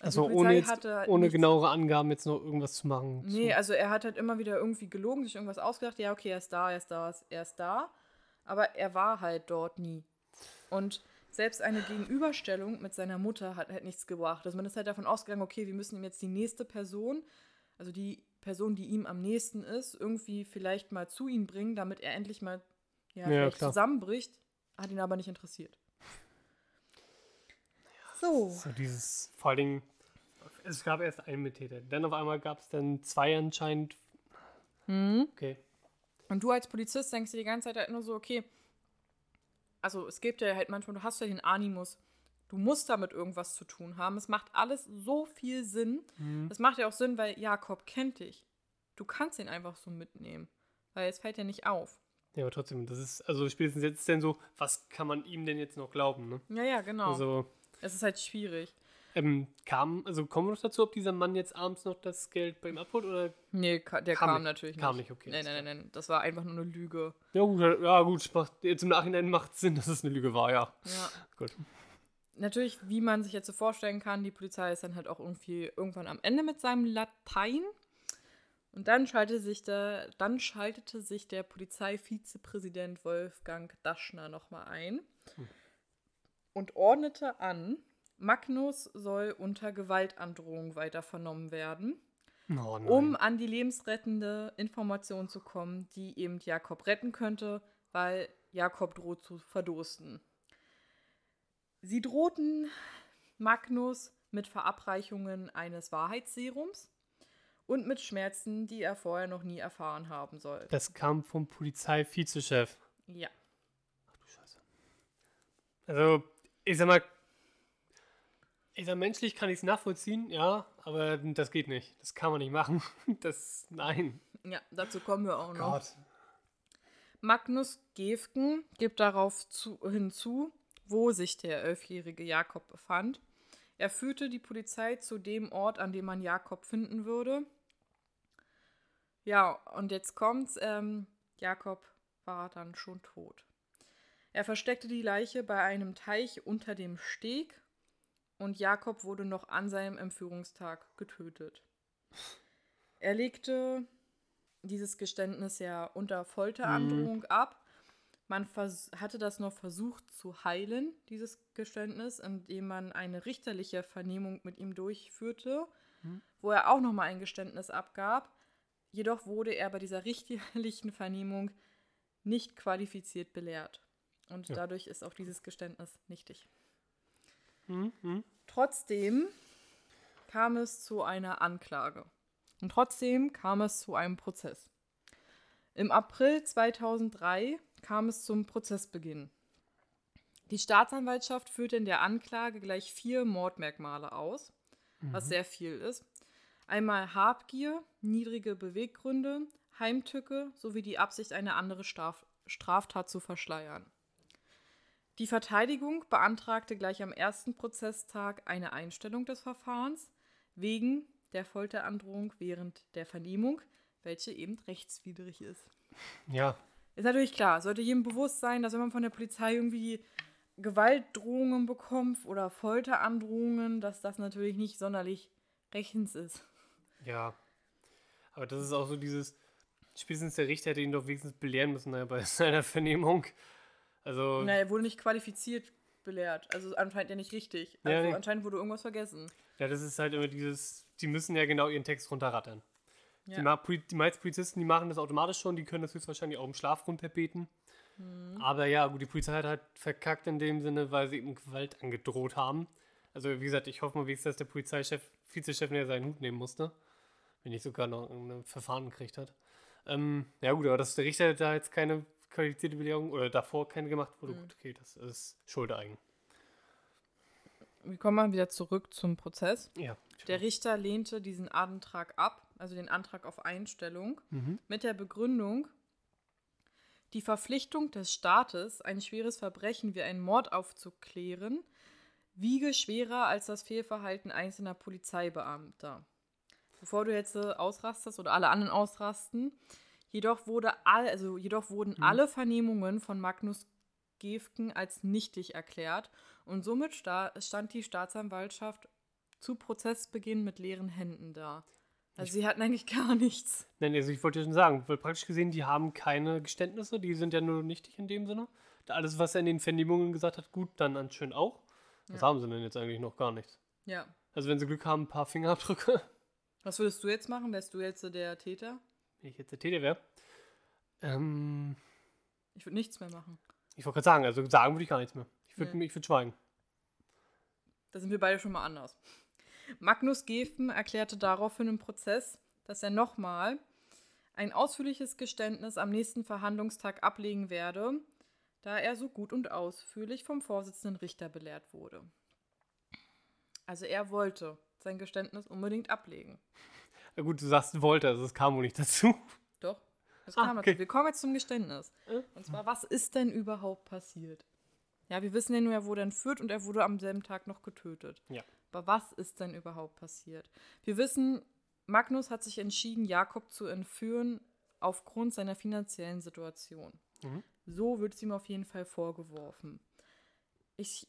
Also die ohne, Polizei jetzt, hatte ohne genauere Angaben jetzt noch irgendwas zu machen. Nee, so. also er hat halt immer wieder irgendwie gelogen, sich irgendwas ausgedacht. Ja, okay, er ist da, er ist da, er ist da. Aber er war halt dort nie. Und selbst eine Gegenüberstellung mit seiner Mutter hat halt nichts gebracht. Also man ist halt davon ausgegangen, okay, wir müssen ihm jetzt die nächste Person, also die Person, die ihm am nächsten ist, irgendwie vielleicht mal zu ihm bringen, damit er endlich mal ja, Ja, zusammenbricht. Hat ihn aber nicht interessiert. So. So dieses, vor allen Dingen, es gab erst einen Mittäter. Dann auf einmal gab es dann zwei anscheinend. Hm? Okay. Und du als Polizist denkst dir die ganze Zeit halt nur so, okay, also es gibt ja halt manchmal, du hast ja den Animus, du musst damit irgendwas zu tun haben. Es macht alles so viel Sinn. Mhm. Es macht ja auch Sinn, weil Jakob kennt dich. Du kannst ihn einfach so mitnehmen, weil es fällt ja nicht auf. Ja, aber trotzdem, das ist, also spätestens jetzt ist denn so, was kann man ihm denn jetzt noch glauben, ne? Ja, ja, genau. Also, es ist halt schwierig. ähm, kam, also kommen wir noch dazu, ob dieser Mann jetzt abends noch das Geld bei ihm abholt oder? Nee, ka- der Kam kam, nicht. natürlich Kam nicht. nicht, okay, Nein, nein, nein, nein. Das war einfach nur eine Lüge. Ja gut, ja gut, macht, jetzt im Nachhinein macht Sinn, <laughs> dass es eine Lüge war, ja. Ja. Gut. Natürlich, wie man sich jetzt so vorstellen kann, die Polizei ist dann halt auch irgendwie irgendwann am Ende mit seinem Latein. Und dann schaltete sich der, dann schaltete sich der Polizeivizepräsident Wolfgang Daschner nochmal ein und ordnete an, Magnus soll unter Gewaltandrohung weiter vernommen werden, Oh um an die lebensrettende Information zu kommen, die eben Jakob retten könnte, weil Jakob droht zu verdursten. Sie drohten Magnus mit Verabreichungen eines Wahrheitsserums und mit Schmerzen, die er vorher noch nie erfahren haben soll. das kam vom Polizeivizechef. Ja. Ach du Scheiße. Also, ich sag mal, ich sag, menschlich kann ich es nachvollziehen, ja, aber das geht nicht. Das kann man nicht machen. <laughs> Das, nein. Ja, dazu kommen wir auch noch. Gott. Magnus Gefgen gibt darauf zu, hinzu, wo sich der elfjährige Jakob befand. Er führte die Polizei zu dem Ort, an dem man Jakob finden würde. Ja, und jetzt kommt's. Ähm, Jakob war dann schon tot. Er versteckte die Leiche bei einem Teich unter dem Steg und Jakob wurde noch an seinem Entführungstag getötet. Er legte dieses Geständnis ja unter Folterandrohung ab. Man hatte das noch versucht zu heilen, dieses Geständnis, indem man eine richterliche Vernehmung mit ihm durchführte, wo er auch nochmal ein Geständnis abgab. Jedoch wurde er bei dieser <laughs> richterlichen Vernehmung nicht qualifiziert belehrt. Und Ja. dadurch ist auch dieses Geständnis nichtig. Hm, hm. Trotzdem kam es zu einer Anklage. Und trotzdem kam es zu einem Prozess. Im April 2003 kam es zum Prozessbeginn. Die Staatsanwaltschaft führte in der Anklage gleich vier Mordmerkmale aus, was sehr viel ist. Einmal Habgier, niedrige Beweggründe, Heimtücke sowie die Absicht, eine andere Straf Straftat zu verschleiern. Die Verteidigung beantragte gleich am ersten Prozesstag eine Einstellung des Verfahrens wegen der Folterandrohung während der Vernehmung, welche eben rechtswidrig ist. Ja, Ist natürlich klar, sollte jedem bewusst sein, dass wenn man von der Polizei irgendwie Gewaltdrohungen bekommt oder Folterandrohungen, dass das natürlich nicht sonderlich rechtens ist. Ja. Aber das ist auch so dieses, spätestens der Richter hätte ihn doch wenigstens belehren müssen naja, bei <laughs> seiner Vernehmung. Also, Na, er wurde nicht qualifiziert belehrt. Also anscheinend ja nicht richtig. Ja, Also nee. anscheinend wurde irgendwas vergessen. ja, das ist halt immer dieses, die müssen ja genau ihren Text runterrattern. Ja. Die, die meisten Polizisten, die machen das automatisch schon, die können das höchstwahrscheinlich auch im Schlaf runterbeten. Mhm. Aber ja, gut, die Polizei hat halt verkackt in dem Sinne, weil sie eben Gewalt angedroht haben. Also wie gesagt, ich hoffe mal wenigstens, dass der Polizeichef, Vizechef ja seinen Hut nehmen musste. Wenn nicht sogar noch ein Verfahren gekriegt hat. Ähm, ja gut, aber dass der Richter da jetzt keine qualifizierte Belehrung oder davor keine gemacht wurde, Mhm. gut, okay, das ist Schuldeigen. Wir kommen mal wieder zurück zum Prozess. Ja. Der Richter lehnte diesen Antrag ab, also den Antrag auf Einstellung, Mhm. mit der Begründung, die Verpflichtung des Staates, ein schweres Verbrechen wie einen Mord aufzuklären, wiege schwerer als das Fehlverhalten einzelner Polizeibeamter. Bevor du jetzt äh, ausrastest oder alle anderen ausrasten, jedoch, wurde all, also jedoch wurden alle Vernehmungen von Magnus Gefgen als nichtig erklärt und somit sta stand die Staatsanwaltschaft zu Prozessbeginn mit leeren Händen da. Also sie hatten eigentlich <laughs> gar nichts. Nein, also ich wollte ja schon sagen, weil praktisch gesehen, die haben keine Geständnisse, die sind ja nur nichtig in dem Sinne. Da Alles, was er in den Vernehmungen gesagt hat, gut, dann anscheinend auch. Das Ja. haben sie denn jetzt eigentlich noch gar nicht. Ja. Also wenn sie Glück haben, ein paar Fingerabdrücke, Was würdest du jetzt machen? Wärst du jetzt der Täter? wenn ich jetzt der Täter wäre. Ähm, Ich würde nichts mehr machen. ich wollte gerade sagen, also sagen würde ich gar nichts mehr. Ich würde Nee. ich würd schweigen. Da sind wir beide schon mal anders. Magnus Gefen erklärte daraufhin im Prozess, dass er nochmal ein ausführliches Geständnis am nächsten Verhandlungstag ablegen werde, da er so gut und ausführlich vom Vorsitzenden Richter belehrt wurde. Also er wollte sein Geständnis unbedingt ablegen. Na gut, du sagst, wollte, also es kam wohl nicht dazu. Doch, das Ah, kam okay. dazu. Wir kommen jetzt zum Geständnis. Äh? Und zwar, was ist denn überhaupt passiert? Ja, wir wissen ja nur, er wurde entführt und er wurde am selben Tag noch getötet. Ja. Aber was ist denn überhaupt passiert? Wir wissen, Magnus hat sich entschieden, Jakob zu entführen aufgrund seiner finanziellen Situation. Mhm. So wird es ihm auf jeden Fall vorgeworfen. Ich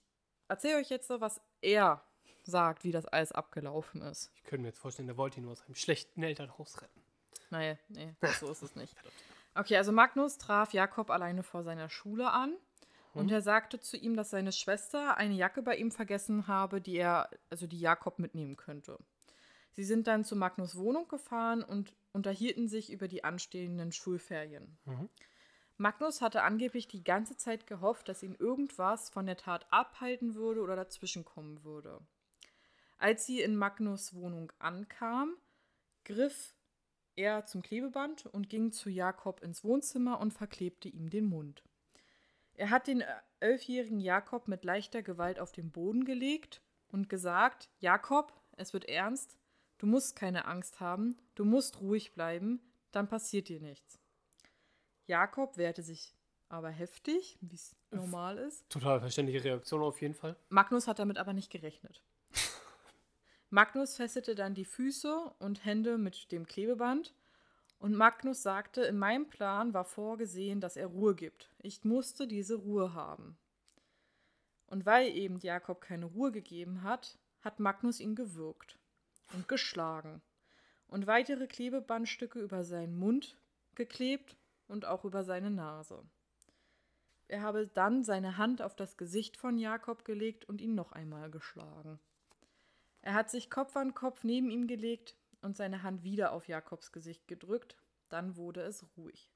erzähle euch jetzt so, was er sagt, wie das alles abgelaufen ist. Ich könnte mir jetzt vorstellen, der wollte ihn nur aus einem schlechten Elternhaus retten. Naja, nee, so ist es nicht. <laughs> Okay, also Magnus traf Jakob alleine vor seiner Schule an und er sagte zu ihm, dass seine Schwester eine Jacke bei ihm vergessen habe, die er, also die Jakob mitnehmen könnte. Sie sind dann zu Magnus Wohnung gefahren und unterhielten sich über die anstehenden Schulferien. Mhm. Magnus hatte angeblich die ganze Zeit gehofft, dass ihn irgendwas von der Tat abhalten würde oder dazwischenkommen würde. Als sie in Magnus Wohnung ankam, griff er zum Klebeband und ging zu Jakob ins Wohnzimmer und verklebte ihm den Mund. Er hat den äh, elfjährigen Jakob mit leichter Gewalt auf den Boden gelegt und gesagt: Jakob, es wird ernst, du musst keine Angst haben, du musst ruhig bleiben, dann passiert dir nichts. Jakob wehrte sich aber heftig, wie es normal ist. Total verständliche Reaktion auf jeden Fall. Magnus hat damit aber nicht gerechnet. <laughs> Magnus fesselte dann die Füße und Hände mit dem Klebeband und Magnus sagte, in meinem Plan war vorgesehen, dass er Ruhe gibt. Ich musste diese Ruhe haben. Und weil eben Jakob keine Ruhe gegeben hat, hat Magnus ihn gewürgt und geschlagen und weitere Klebebandstücke über seinen Mund geklebt und auch über seine Nase. Er habe dann seine Hand auf das Gesicht von Jakob gelegt und ihn noch einmal geschlagen. Er hat sich Kopf an Kopf neben ihm gelegt und seine Hand wieder auf Jakobs Gesicht gedrückt, dann wurde es ruhig.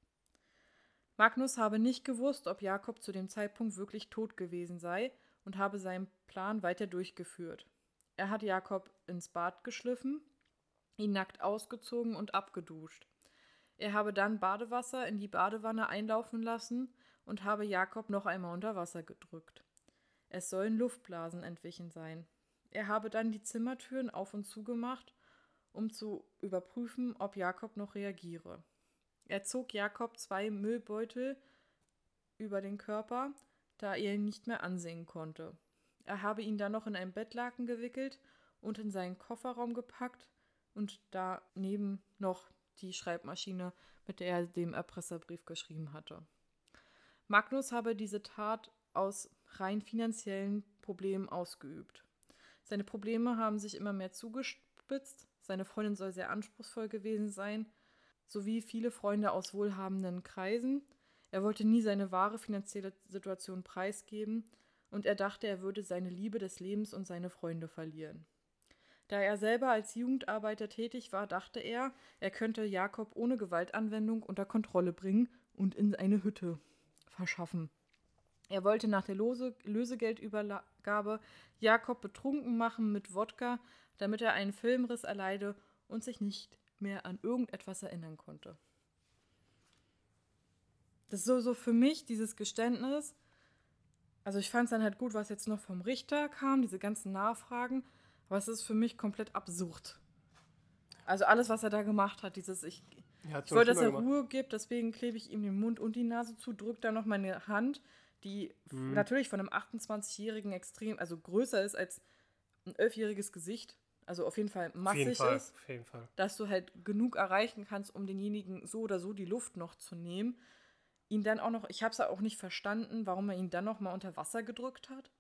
Magnus habe nicht gewusst, ob Jakob zu dem Zeitpunkt wirklich tot gewesen sei und habe seinen Plan weiter durchgeführt. Er hat Jakob ins Bad geschliffen, ihn nackt ausgezogen und abgeduscht. Er habe dann Badewasser in die Badewanne einlaufen lassen und habe Jakob noch einmal unter Wasser gedrückt. Es sollen Luftblasen entwichen sein. Er habe dann die Zimmertüren auf und zugemacht, um zu überprüfen, ob Jakob noch reagiere. Er zog Jakob zwei Müllbeutel über den Körper, da er ihn nicht mehr ansehen konnte. Er habe ihn dann noch in ein Bettlaken gewickelt und in seinen Kofferraum gepackt und daneben noch die Schreibmaschine, mit der er dem Erpresserbrief geschrieben hatte. Magnus habe diese Tat aus rein finanziellen Problemen ausgeübt. Seine Probleme haben sich immer mehr zugespitzt. Seine Freundin soll sehr anspruchsvoll gewesen sein, sowie viele Freunde aus wohlhabenden Kreisen. Er wollte nie seine wahre finanzielle Situation preisgeben und er dachte, er würde seine Liebe des Lebens und seine Freunde verlieren. Da er selber als Jugendarbeiter tätig war, dachte er, er könnte Jakob ohne Gewaltanwendung unter Kontrolle bringen und in eine Hütte verschaffen. Er wollte nach der Lose Lösegeldübergabe Jakob betrunken machen mit Wodka, damit er einen Filmriss erleide und sich nicht mehr an irgendetwas erinnern konnte. Das ist so, so für mich dieses Geständnis. Also ich fand es dann halt gut, was jetzt noch vom Richter kam, diese ganzen Nachfragen, aber es ist für mich komplett absurd. Also alles, was er da gemacht hat, dieses ich, ich wollte, dass er gemacht. Ruhe gibt, deswegen klebe ich ihm den Mund und die Nase zu, drücke dann noch meine Hand, die mhm. natürlich von einem 28-Jährigen extrem, also größer ist als ein 11-jähriges Gesicht, also auf jeden Fall massig jeden Fall, ist, dass du halt genug erreichen kannst, um denjenigen so oder so die Luft noch zu nehmen. Ihn dann auch noch, ich habe es auch nicht verstanden, warum er ihn dann noch mal unter Wasser gedrückt hat.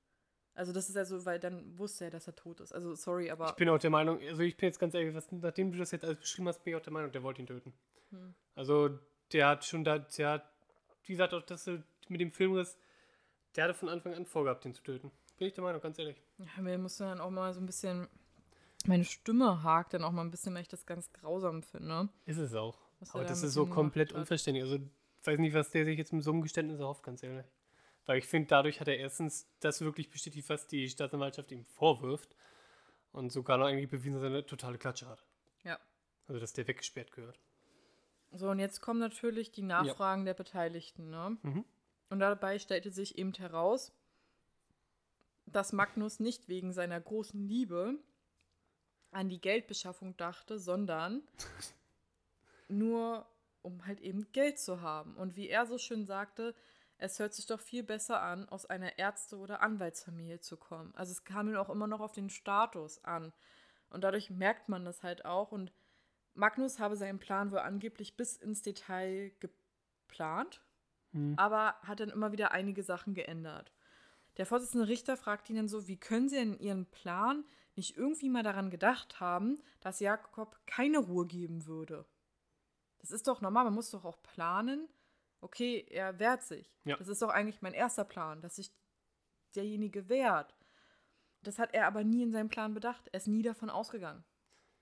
Also das ist ja so, weil dann wusste er, dass er tot ist. Also sorry, aber... Ich bin auch der Meinung, also ich bin jetzt ganz ehrlich, was, nachdem du das jetzt alles beschrieben hast, bin ich auch der Meinung, der wollte ihn töten. Hm. Also der hat schon da, der hat, wie gesagt, auch das mit dem Filmriss, der hatte von Anfang an vorgehabt, den zu töten. Bin ich der Meinung, ganz ehrlich. Ja, mir musste dann auch mal so ein bisschen, meine Stimme hakt dann auch mal ein bisschen, weil ich das ganz grausam finde. Ist es auch. Aber das ist so komplett unverständlich. Also ich weiß nicht, was der sich jetzt mit so einem Geständnis erhofft, ganz ehrlich. Weil ich finde, dadurch hat er erstens das wirklich bestätigt, was die Staatsanwaltschaft ihm vorwirft. Und sogar noch eigentlich bewiesen, dass er eine totale Klatsche hat. Ja. Also, dass der weggesperrt gehört. So, und jetzt kommen natürlich die Nachfragen ja. der Beteiligten. Ne? Mhm. Und dabei stellte sich eben heraus, dass Magnus nicht wegen seiner großen Liebe an die Geldbeschaffung dachte, sondern <laughs> nur um halt eben Geld zu haben. Und wie er so schön sagte, es hört sich doch viel besser an, aus einer Ärzte- oder Anwaltsfamilie zu kommen. Also es kam ihm auch immer noch auf den Status an. Und dadurch merkt man das halt auch. Und Magnus habe seinen Plan wohl angeblich bis ins Detail geplant, hm. aber hat dann immer wieder einige Sachen geändert. Der Vorsitzende Richter fragt ihn dann so, wie können Sie in Ihren Plan nicht irgendwie mal daran gedacht haben, dass Jakob keine Ruhe geben würde? Das ist doch normal, man muss doch auch planen. Okay, er wehrt sich. Ja. Das ist doch eigentlich mein erster Plan, dass sich derjenige wehrt. Das hat er aber nie in seinem Plan bedacht. Er ist nie davon ausgegangen.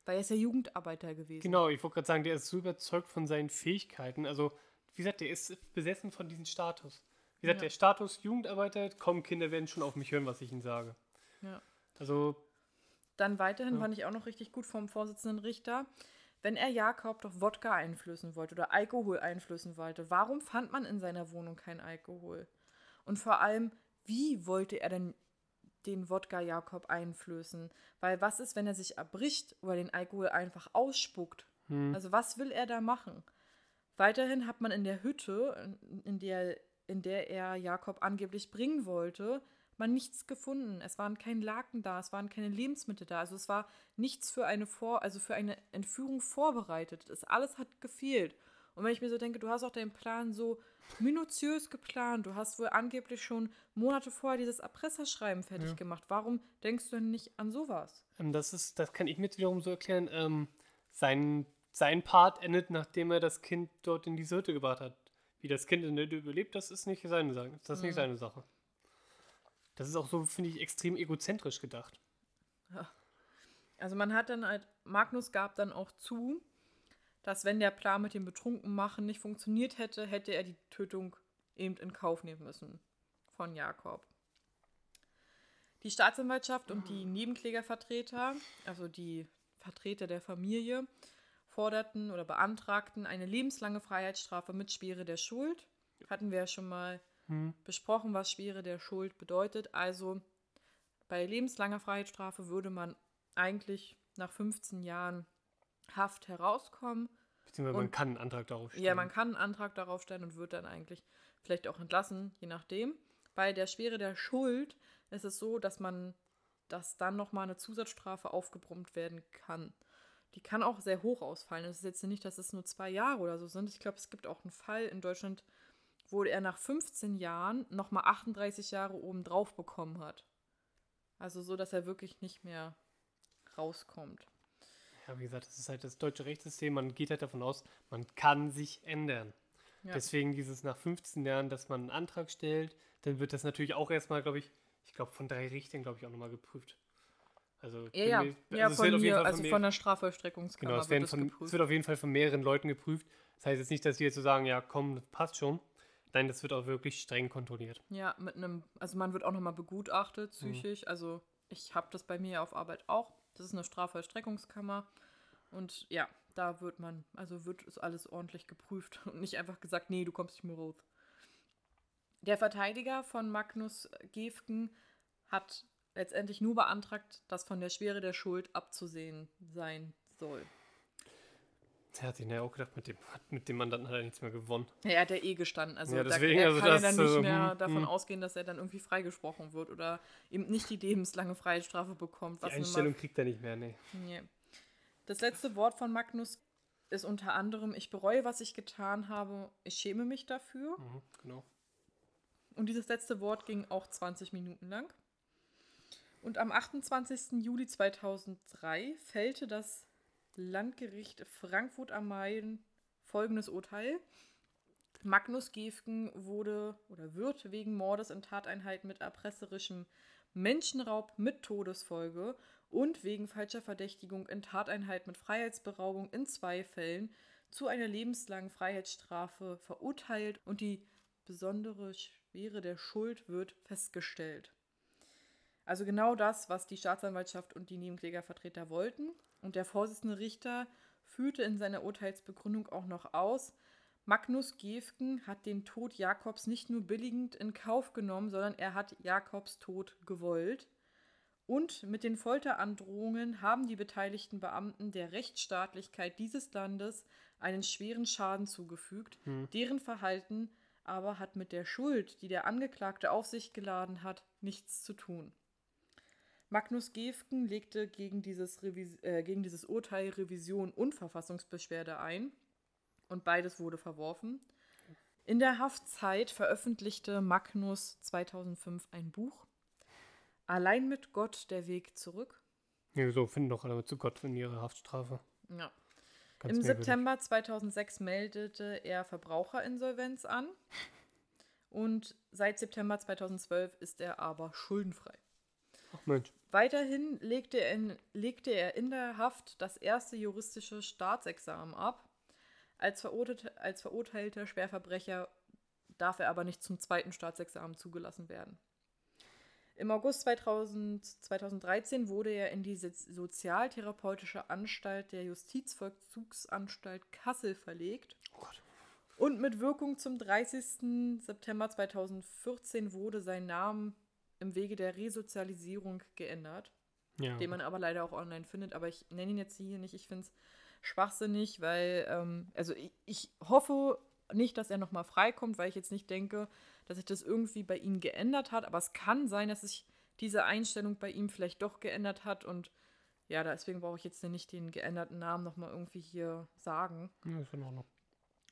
Weil er ist ja Jugendarbeiter gewesen. Genau, ich wollte gerade sagen, der ist so überzeugt von seinen Fähigkeiten. Also, wie gesagt, der ist besessen von diesem Status. Wie gesagt, ja. der Status Jugendarbeiter, komm, Kinder werden schon auf mich hören, was ich ihnen sage. Ja. Also. Dann weiterhin ja. fand ich auch noch richtig gut vom Vorsitzenden Richter. Wenn er Jakob doch Wodka einflößen wollte oder Alkohol einflößen wollte, warum fand man in seiner Wohnung kein Alkohol? Und vor allem, wie wollte er denn den Wodka Jakob einflößen? Weil was ist, wenn er sich erbricht oder den Alkohol einfach ausspuckt? Hm. Also was will er da machen? Weiterhin hat man in der Hütte, in der, in der er Jakob angeblich bringen wollte, man nichts gefunden. Es waren kein Laken da, es waren keine Lebensmittel da. Also es war nichts für eine Vor also für eine Entführung vorbereitet. Das alles hat gefehlt. Und wenn ich mir so denke, du hast auch deinen Plan so minutiös geplant, du hast wohl angeblich schon Monate vorher dieses Erpresserschreiben fertig ja. gemacht. Warum denkst du denn nicht an sowas? Ähm, das ist, das kann ich mir wiederum so erklären. Ähm, sein, sein Part endet, nachdem er das Kind dort in die Sirte gebracht hat. Wie das Kind in der überlebt, das ist nicht seine Sache. Das ist nicht mhm. seine Sache. Das ist auch so, finde ich, extrem egozentrisch gedacht. Ja. Also man hat dann halt, Magnus gab dann auch zu, dass wenn der Plan mit dem Betrunkenmachen nicht funktioniert hätte, hätte er die Tötung eben in Kauf nehmen müssen von Jakob. Die Staatsanwaltschaft und die Nebenklägervertreter, also die Vertreter der Familie, forderten oder beantragten eine lebenslange Freiheitsstrafe mit Schwere der Schuld. Hatten wir ja schon mal hm. besprochen, was Schwere der Schuld bedeutet. Also bei lebenslanger Freiheitsstrafe würde man eigentlich nach 15 Jahren Haft herauskommen. Beziehungsweise man kann einen Antrag darauf stellen. Ja, man kann einen Antrag darauf stellen und wird dann eigentlich vielleicht auch entlassen, je nachdem. Bei der Schwere der Schuld ist es so, dass man, dass dann nochmal eine Zusatzstrafe aufgebrummt werden kann. Die kann auch sehr hoch ausfallen. Es ist jetzt nicht, dass es nur zwei Jahre oder so sind. Ich glaube, es gibt auch einen Fall in Deutschland, wo er nach 15 Jahren nochmal 38 Jahre obendrauf bekommen hat. Also so, dass er wirklich nicht mehr rauskommt. Ja, wie gesagt, das ist halt das deutsche Rechtssystem. Man geht halt davon aus, man kann sich ändern. Ja. Deswegen dieses nach 15 Jahren, dass man einen Antrag stellt, dann wird das natürlich auch erstmal, glaube ich, ich glaube von drei Richtern, glaube ich, auch nochmal geprüft. Also, Ja, ja, ja also es von wird also mehr- von der Strafvollstreckungskammer Genau, es, wird von, es wird auf jeden Fall von mehreren Leuten geprüft. Das heißt jetzt nicht, dass die jetzt so sagen, ja komm, das passt schon. Nein, das wird auch wirklich streng kontrolliert. Ja, mit einem, also man wird auch nochmal begutachtet, psychisch. Also ich habe das bei mir auf Arbeit auch. Das ist eine Strafvollstreckungskammer. Und ja, da wird man, also wird es alles ordentlich geprüft <laughs> und nicht einfach gesagt, nee, du kommst nicht mehr raus. Der Verteidiger von Magnus Gefgen hat letztendlich nur beantragt, dass von der Schwere der Schuld abzusehen sein soll. Der hat sich ja auch gedacht, mit dem, mit dem Mandanten hat er nichts mehr gewonnen. Ja, er hat ja eh gestanden. Also Ja, da, deswegen, er also kann ja das, dann nicht mehr hm, davon hm. ausgehen, dass er dann irgendwie freigesprochen wird oder eben nicht die lebenslange Freiheitsstrafe bekommt. Die Einstellung kriegt er nicht mehr, nee. Nee. Das letzte Wort von Magnus ist unter anderem, ich bereue, was ich getan habe, ich schäme mich dafür. Mhm, genau. Und dieses letzte Wort ging auch 20 Minuten lang. Und am 28. Juli 2003 fällte das Landgericht Frankfurt am Main folgendes Urteil. Magnus Gefgen wurde oder wird wegen Mordes in Tateinheit mit erpresserischem Menschenraub mit Todesfolge und wegen falscher Verdächtigung in Tateinheit mit Freiheitsberaubung in zwei Fällen zu einer lebenslangen Freiheitsstrafe verurteilt und die besondere Schwere der Schuld wird festgestellt. Also genau das, was die Staatsanwaltschaft und die Nebenklägervertreter wollten. Und der Vorsitzende Richter führte in seiner Urteilsbegründung auch noch aus, Magnus Gefgen hat den Tod Jakobs nicht nur billigend in Kauf genommen, sondern er hat Jakobs Tod gewollt. Und mit den Folterandrohungen haben die beteiligten Beamten der Rechtsstaatlichkeit dieses Landes einen schweren Schaden zugefügt. Deren Verhalten aber hat mit der Schuld, die der Angeklagte auf sich geladen hat, nichts zu tun. Magnus Gefgen legte gegen dieses, Revis äh, gegen dieses Urteil Revision und Verfassungsbeschwerde ein und beides wurde verworfen. In der Haftzeit veröffentlichte Magnus 2005 ein Buch, Allein mit Gott der Weg zurück. Ja, so finden doch alle zu Gott in ihre Haftstrafe. Ja. Ganz Im. September 2006 meldete er Verbraucherinsolvenz an und seit September 2012 ist er aber schuldenfrei. Ach Mensch. Weiterhin legte er, in, legte er in der Haft das erste juristische Staatsexamen ab. Als, verurteilt, als verurteilter Schwerverbrecher darf er aber nicht zum zweiten Staatsexamen zugelassen werden. Im August 2000, 2013 wurde er in die So- Sozialtherapeutische Anstalt der Justizvollzugsanstalt Kassel verlegt. Oh Gott. Und mit Wirkung zum 30. September 2014 wurde sein Name im Wege der Resozialisierung geändert, Ja. den man aber leider auch online findet. Aber ich nenne ihn jetzt hier nicht. Ich finde es schwachsinnig, weil, ähm, also ich, ich hoffe nicht, dass er nochmal freikommt, weil ich jetzt nicht denke, dass sich das irgendwie bei ihm geändert hat. Aber es kann sein, dass sich diese Einstellung bei ihm vielleicht doch geändert hat und ja, deswegen brauche ich jetzt nicht den geänderten Namen nochmal irgendwie hier sagen. ja, ist in Ordnung.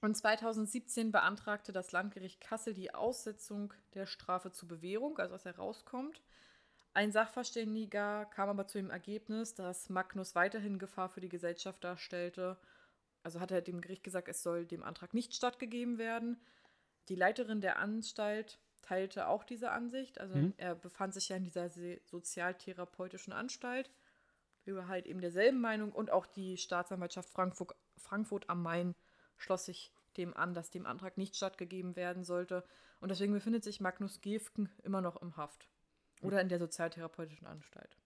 Und 2017 beantragte das Landgericht Kassel die Aussetzung der Strafe zur Bewährung, also dass er rauskommt. Ein Sachverständiger kam aber zu dem Ergebnis, dass Magnus weiterhin Gefahr für die Gesellschaft darstellte. Also hat er dem Gericht gesagt, es soll dem Antrag nicht stattgegeben werden. Die Leiterin der Anstalt teilte auch diese Ansicht. Also Mhm. er befand sich ja in dieser se- sozialtherapeutischen Anstalt. Wir waren halt eben derselben Meinung und auch die Staatsanwaltschaft Frankfurt, Frankfurt am Main schloss sich dem an, dass dem Antrag nicht stattgegeben werden sollte. Und deswegen befindet sich Magnus Gefgen immer noch im Haft oder in der sozialtherapeutischen Anstalt.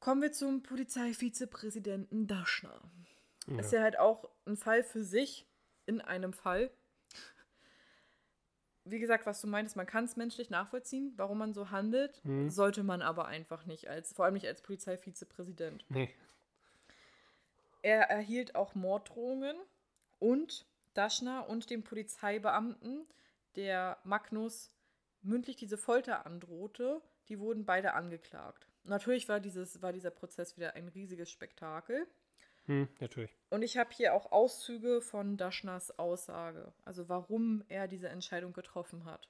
Kommen wir zum Polizeivizepräsidenten Daschner. Ja. Ist ja halt auch ein Fall für sich in einem Fall. Wie gesagt, was du meintest, man kann es menschlich nachvollziehen, warum man so handelt, Mhm. sollte man aber einfach nicht, als, vor allem nicht als Polizeivizepräsident. Nee. Er erhielt auch Morddrohungen und Daschner und dem Polizeibeamten, der Magnus mündlich diese Folter androhte, die wurden beide angeklagt. Natürlich war, dieses, war dieser Prozess wieder ein riesiges Spektakel. Hm, natürlich. Und ich habe hier auch Auszüge von Daschners Aussage, also warum er diese Entscheidung getroffen hat.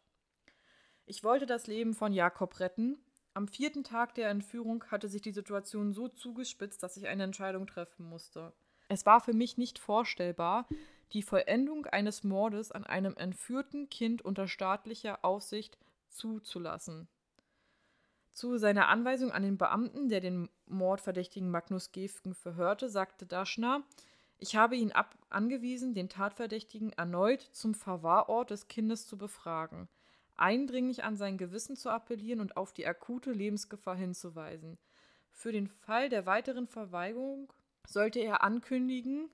Ich wollte das Leben von Jakob retten. Am vierten Tag der Entführung hatte sich die Situation so zugespitzt, dass ich eine Entscheidung treffen musste. Es war für mich nicht vorstellbar, die Vollendung eines Mordes an einem entführten Kind unter staatlicher Aufsicht zuzulassen. Zu seiner Anweisung an den Beamten, der den Mordverdächtigen Magnus Gefgen verhörte, sagte Daschner, ich habe ihn angewiesen, den Tatverdächtigen erneut zum Verwahrort des Kindes zu befragen, eindringlich an sein Gewissen zu appellieren und auf die akute Lebensgefahr hinzuweisen. Für den Fall der weiteren Verweigerung sollte er ankündigen,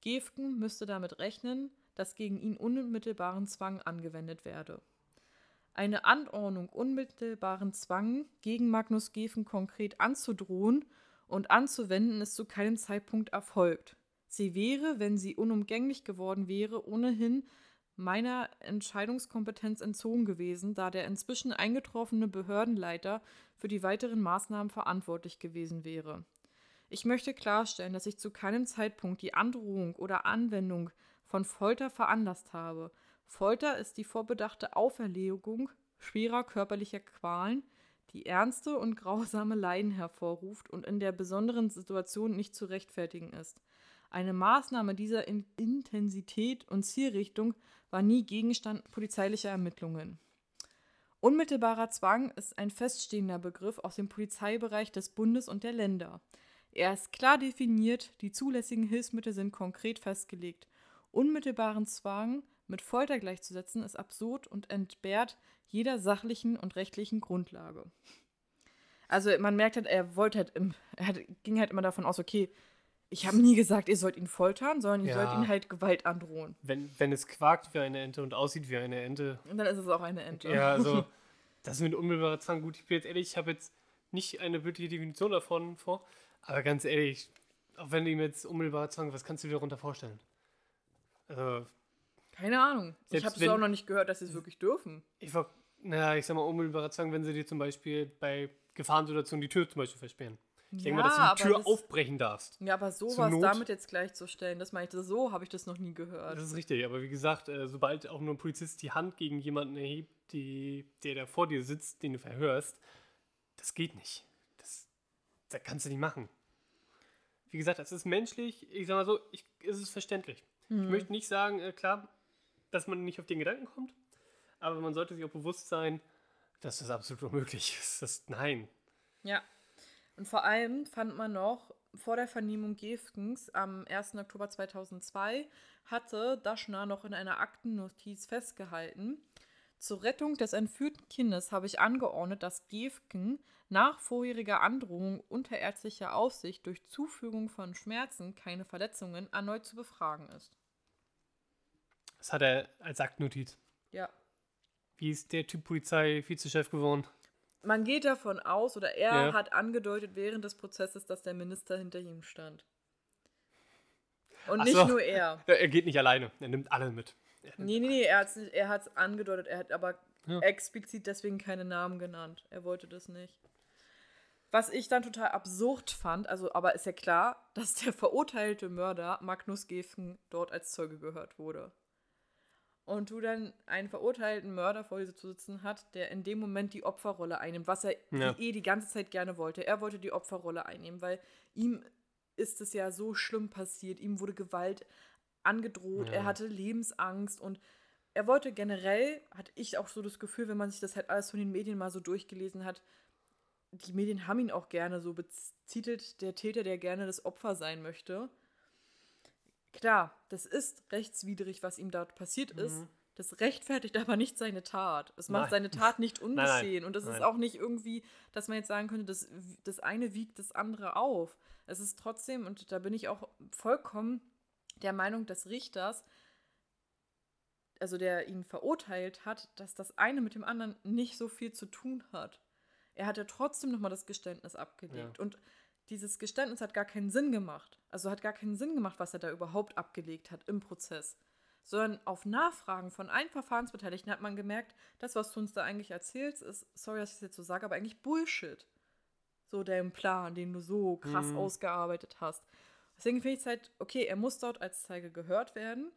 Gefgen müsste damit rechnen, dass gegen ihn unmittelbaren Zwang angewendet werde. Eine Anordnung unmittelbaren Zwang gegen Magnus Gefen konkret anzudrohen und anzuwenden ist zu keinem Zeitpunkt erfolgt. Sie wäre, wenn sie unumgänglich geworden wäre, ohnehin meiner Entscheidungskompetenz entzogen gewesen, da der inzwischen eingetroffene Behördenleiter für die weiteren Maßnahmen verantwortlich gewesen wäre. Ich möchte klarstellen, dass ich zu keinem Zeitpunkt die Androhung oder Anwendung von Folter veranlasst habe Folter ist die vorbedachte Auferlegung schwerer körperlicher Qualen, die ernste und <laughs> grausame Leiden hervorruft und in der besonderen Situation nicht zu rechtfertigen ist. Eine Maßnahme dieser in Intensität und Zielrichtung war nie Gegenstand polizeilicher Ermittlungen. Unmittelbarer Zwang ist ein feststehender Begriff aus dem Polizeibereich des Bundes und der Länder. Er ist klar definiert, die zulässigen Hilfsmittel sind konkret festgelegt. Unmittelbaren Zwang mit Folter gleichzusetzen, ist absurd und entbehrt jeder sachlichen und rechtlichen Grundlage. Also man merkt halt, er wollte halt, im, er ging halt immer davon aus, okay, ich habe nie gesagt, ihr sollt ihn foltern, sondern ihr ja. sollt ihn halt Gewalt androhen. Wenn, wenn es quakt wie eine Ente und aussieht wie eine Ente. Und dann ist es auch eine Ente. Ja, also <laughs> das mit unmittelbarer Zwang, gut, ich bin jetzt ehrlich, ich habe jetzt nicht eine bildliche Definition davon vor, aber ganz ehrlich, auch wenn du ihm jetzt unmittelbarer Zwang, was kannst du dir darunter vorstellen? Also, keine Ahnung. Ich habe es auch noch nicht gehört, dass sie es wirklich dürfen. Ich war, naja, ich sag mal, unmittelbar sagen, wenn sie dir zum Beispiel bei Gefahrensituationen die Tür zum Beispiel versperren. Ich ja, denke mal, dass du die Tür das, aufbrechen darfst. Ja, aber sowas damit jetzt gleichzustellen, das meine ich, so habe ich das noch nie gehört. Das ist richtig, aber wie gesagt, äh, sobald auch nur ein Polizist die Hand gegen jemanden erhebt, die, der da vor dir sitzt, den du verhörst, das geht nicht. Das, kannst du nicht machen. Wie gesagt, das ist menschlich, ich sag mal so, ich, ist es verständlich. Hm. Ich möchte nicht sagen, äh, klar, dass man nicht auf den Gedanken kommt, aber man sollte sich auch bewusst sein, dass das absolut unmöglich <laughs> ist. Das, nein. Ja. Und vor allem fand man noch, vor der Vernehmung Gefgens am 1. Oktober 2002 hatte Daschner noch in einer Aktennotiz festgehalten, zur Rettung des entführten Kindes habe ich angeordnet, dass Gefgen nach vorheriger Androhung unter ärztlicher Aufsicht durch Zufügung von Schmerzen keine Verletzungen erneut zu befragen ist. Das hat er als Aktnotiz. Ja. Wie ist der Typ Polizei-Vizechef geworden? Man geht davon aus, oder er ja. hat angedeutet während des Prozesses, dass der Minister hinter ihm stand. Und Ach nicht so. nur er. Er geht nicht alleine, er nimmt alle mit. Nee, nee, nee, er hat es er angedeutet, er hat aber ja. explizit deswegen keine Namen genannt. Er wollte das nicht. Was ich dann total absurd fand, also aber ist ja klar, <laughs> dass der verurteilte Mörder Magnus Gefen dort als Zeuge gehört wurde und du dann einen verurteilten Mörder vor dir zu sitzen hat, der in dem Moment die Opferrolle einnimmt, was er ja. eh die ganze Zeit gerne wollte. Er wollte die Opferrolle einnehmen, weil ihm ist es ja so schlimm passiert. Ihm wurde Gewalt angedroht, ja. er hatte Lebensangst und er wollte generell, hatte ich auch so das Gefühl, wenn man sich das halt alles von den Medien mal so durchgelesen hat, die Medien haben ihn auch gerne so bezitelt, der Täter, der gerne das Opfer sein möchte. Klar, das ist rechtswidrig, was ihm dort passiert mhm. ist. Das rechtfertigt aber nicht seine Tat. Es macht nein. seine Tat nicht ungeschehen. <laughs> Nein, nein. Und das ist auch nicht irgendwie, dass man jetzt sagen könnte, das, das eine wiegt das andere auf. Es ist trotzdem, und da bin ich auch vollkommen der Meinung des Richters, also der ihn verurteilt hat, dass das eine mit dem anderen nicht so viel zu tun hat. Er hat ja trotzdem nochmal das Geständnis abgelegt. Ja. Und dieses Geständnis hat gar keinen Sinn gemacht. Also hat gar keinen Sinn gemacht, was er da überhaupt abgelegt hat im Prozess. Sondern auf Nachfragen von allen Verfahrensbeteiligten hat man gemerkt, das, was du uns da eigentlich erzählst, ist, sorry, dass ich es jetzt so sage, aber eigentlich Bullshit. So dein Plan, den du so krass mhm. ausgearbeitet hast. Deswegen finde ich es halt, okay, er muss dort als Zeige gehört werden.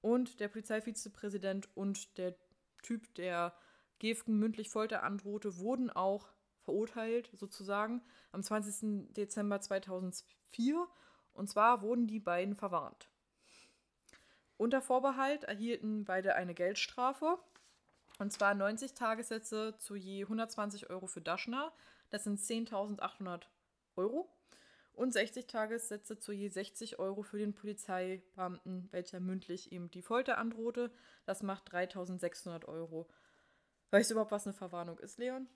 Und der Polizeivizepräsident und der Typ, der Gefgen mündlich Folter androhte, wurden auch verurteilt, sozusagen, am 20. Dezember 2004. Und zwar wurden die beiden verwarnt. Unter Vorbehalt erhielten beide eine Geldstrafe. Und zwar 90 Tagessätze zu je 120 Euro für Daschner. Das sind 10.800 Euro. Und 60 Tagessätze zu je 60 Euro für den Polizeibeamten, welcher mündlich eben die Folter androhte. Das macht 3.600 Euro. Weißt du überhaupt, was eine Verwarnung ist, Leon?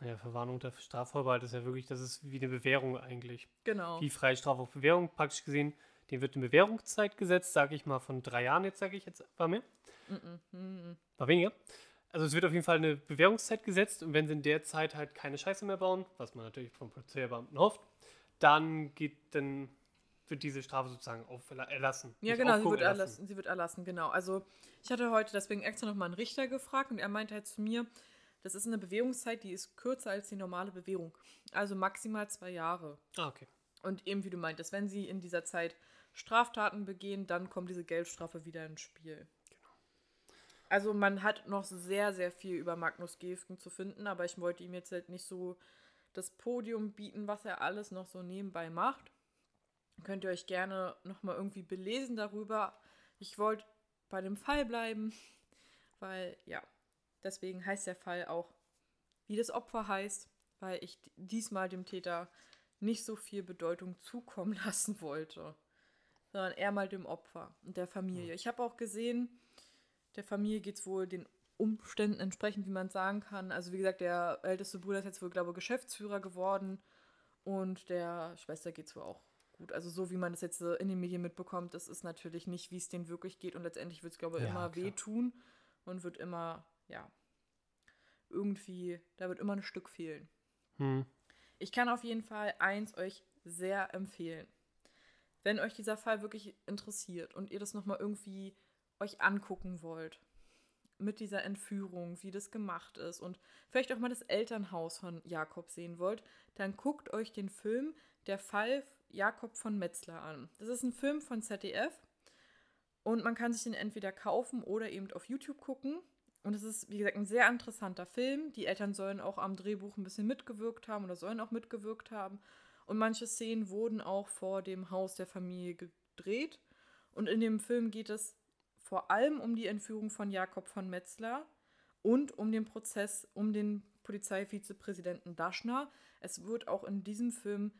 Naja, Verwarnung der Strafvorbehalt ist ja wirklich, das ist wie eine Bewährung eigentlich. Genau. Wie Freistrafe auf Bewährung praktisch gesehen. Dem wird eine Bewährungszeit gesetzt, sage ich mal, von drei Jahren jetzt, sage ich jetzt, war mehr? Mm -mm, mm war weniger. Also es wird auf jeden Fall eine Bewährungszeit gesetzt und wenn sie in der Zeit halt keine Scheiße mehr bauen, was man natürlich vom Polizeibeamten hofft, dann geht dann wird diese Strafe sozusagen auf erlassen. Ja, genau, sie wird erlassen. erlassen. Sie wird erlassen, genau. Also ich hatte heute deswegen extra nochmal einen Richter gefragt und er meinte halt zu mir, das ist eine Bewährungszeit, die ist kürzer als die normale Bewährung. Also maximal zwei Jahre. Ah, okay. Und eben wie du meintest, wenn sie in dieser Zeit Straftaten begehen, dann kommt diese Geldstrafe wieder ins Spiel. Genau. Also man hat noch sehr, sehr viel über Magnus Gefgen zu finden, aber ich wollte ihm jetzt halt nicht so das Podium bieten, was er alles noch so nebenbei macht. Könnt ihr euch gerne nochmal irgendwie belesen darüber. Ich wollte bei dem Fall bleiben, <laughs> weil ja, deswegen heißt der Fall auch, wie das Opfer heißt, weil ich diesmal dem Täter nicht so viel Bedeutung zukommen <laughs> lassen wollte, sondern eher mal dem Opfer und der Familie. Ich habe auch gesehen, der Familie geht es wohl den Umständen entsprechend, wie man sagen kann. Also wie gesagt, der älteste Bruder ist jetzt wohl, glaube ich, Geschäftsführer geworden und der Schwester geht es wohl auch gut. Also so wie man das jetzt in den Medien mitbekommt, das ist natürlich nicht, wie es denen wirklich geht und letztendlich wird es, glaube ich, ja, immer klar. wehtun und wird immer, ja, irgendwie, da wird immer ein Stück fehlen. Hm. Ich kann auf jeden Fall eins euch sehr empfehlen. Wenn euch dieser Fall wirklich interessiert und ihr das nochmal irgendwie euch angucken wollt, mit dieser Entführung, wie das gemacht ist und vielleicht auch mal das Elternhaus von Jakob sehen wollt, dann guckt euch den Film Der Fall Jakob von Metzler an. Das ist ein Film von ZDF und man kann sich den entweder kaufen oder eben auf YouTube gucken. Und es ist, wie gesagt, ein sehr interessanter Film. Die Eltern sollen auch am Drehbuch ein bisschen mitgewirkt haben oder sollen auch mitgewirkt haben. Und manche Szenen wurden auch vor dem Haus der Familie gedreht. Und in dem Film geht es vor allem um die Entführung von Jakob von Metzler und um den Prozess um den Polizeivizepräsidenten Daschner. Es wird auch in diesem Film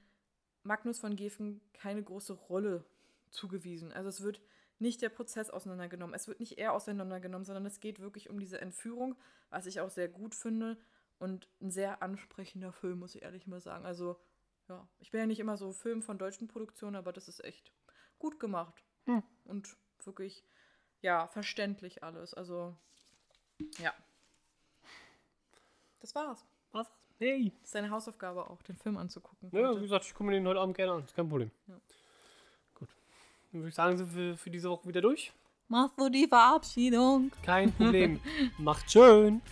Magnus von Gefen keine große Rolle zugewiesen. Also es wird nicht der Prozess auseinandergenommen. Es wird nicht er auseinandergenommen, sondern es geht wirklich um diese Entführung, was ich auch sehr gut finde und ein sehr ansprechender Film, muss ich ehrlich mal sagen. Also, ja, ich bin ja nicht immer so Film von deutschen Produktionen, aber das ist echt gut gemacht. Hm. Und wirklich, ja, verständlich alles. Also, ja. Das war's. Was? Hey. Das ist deine Hausaufgabe auch, den Film anzugucken. Ja, wie gesagt, ich gucke mir den heute Abend gerne an. Ist kein Problem. Ja. Dann würde ich sagen, sind wir für diese Woche wieder durch. Machst du die Verabschiedung? Kein Problem. <laughs> Macht schön.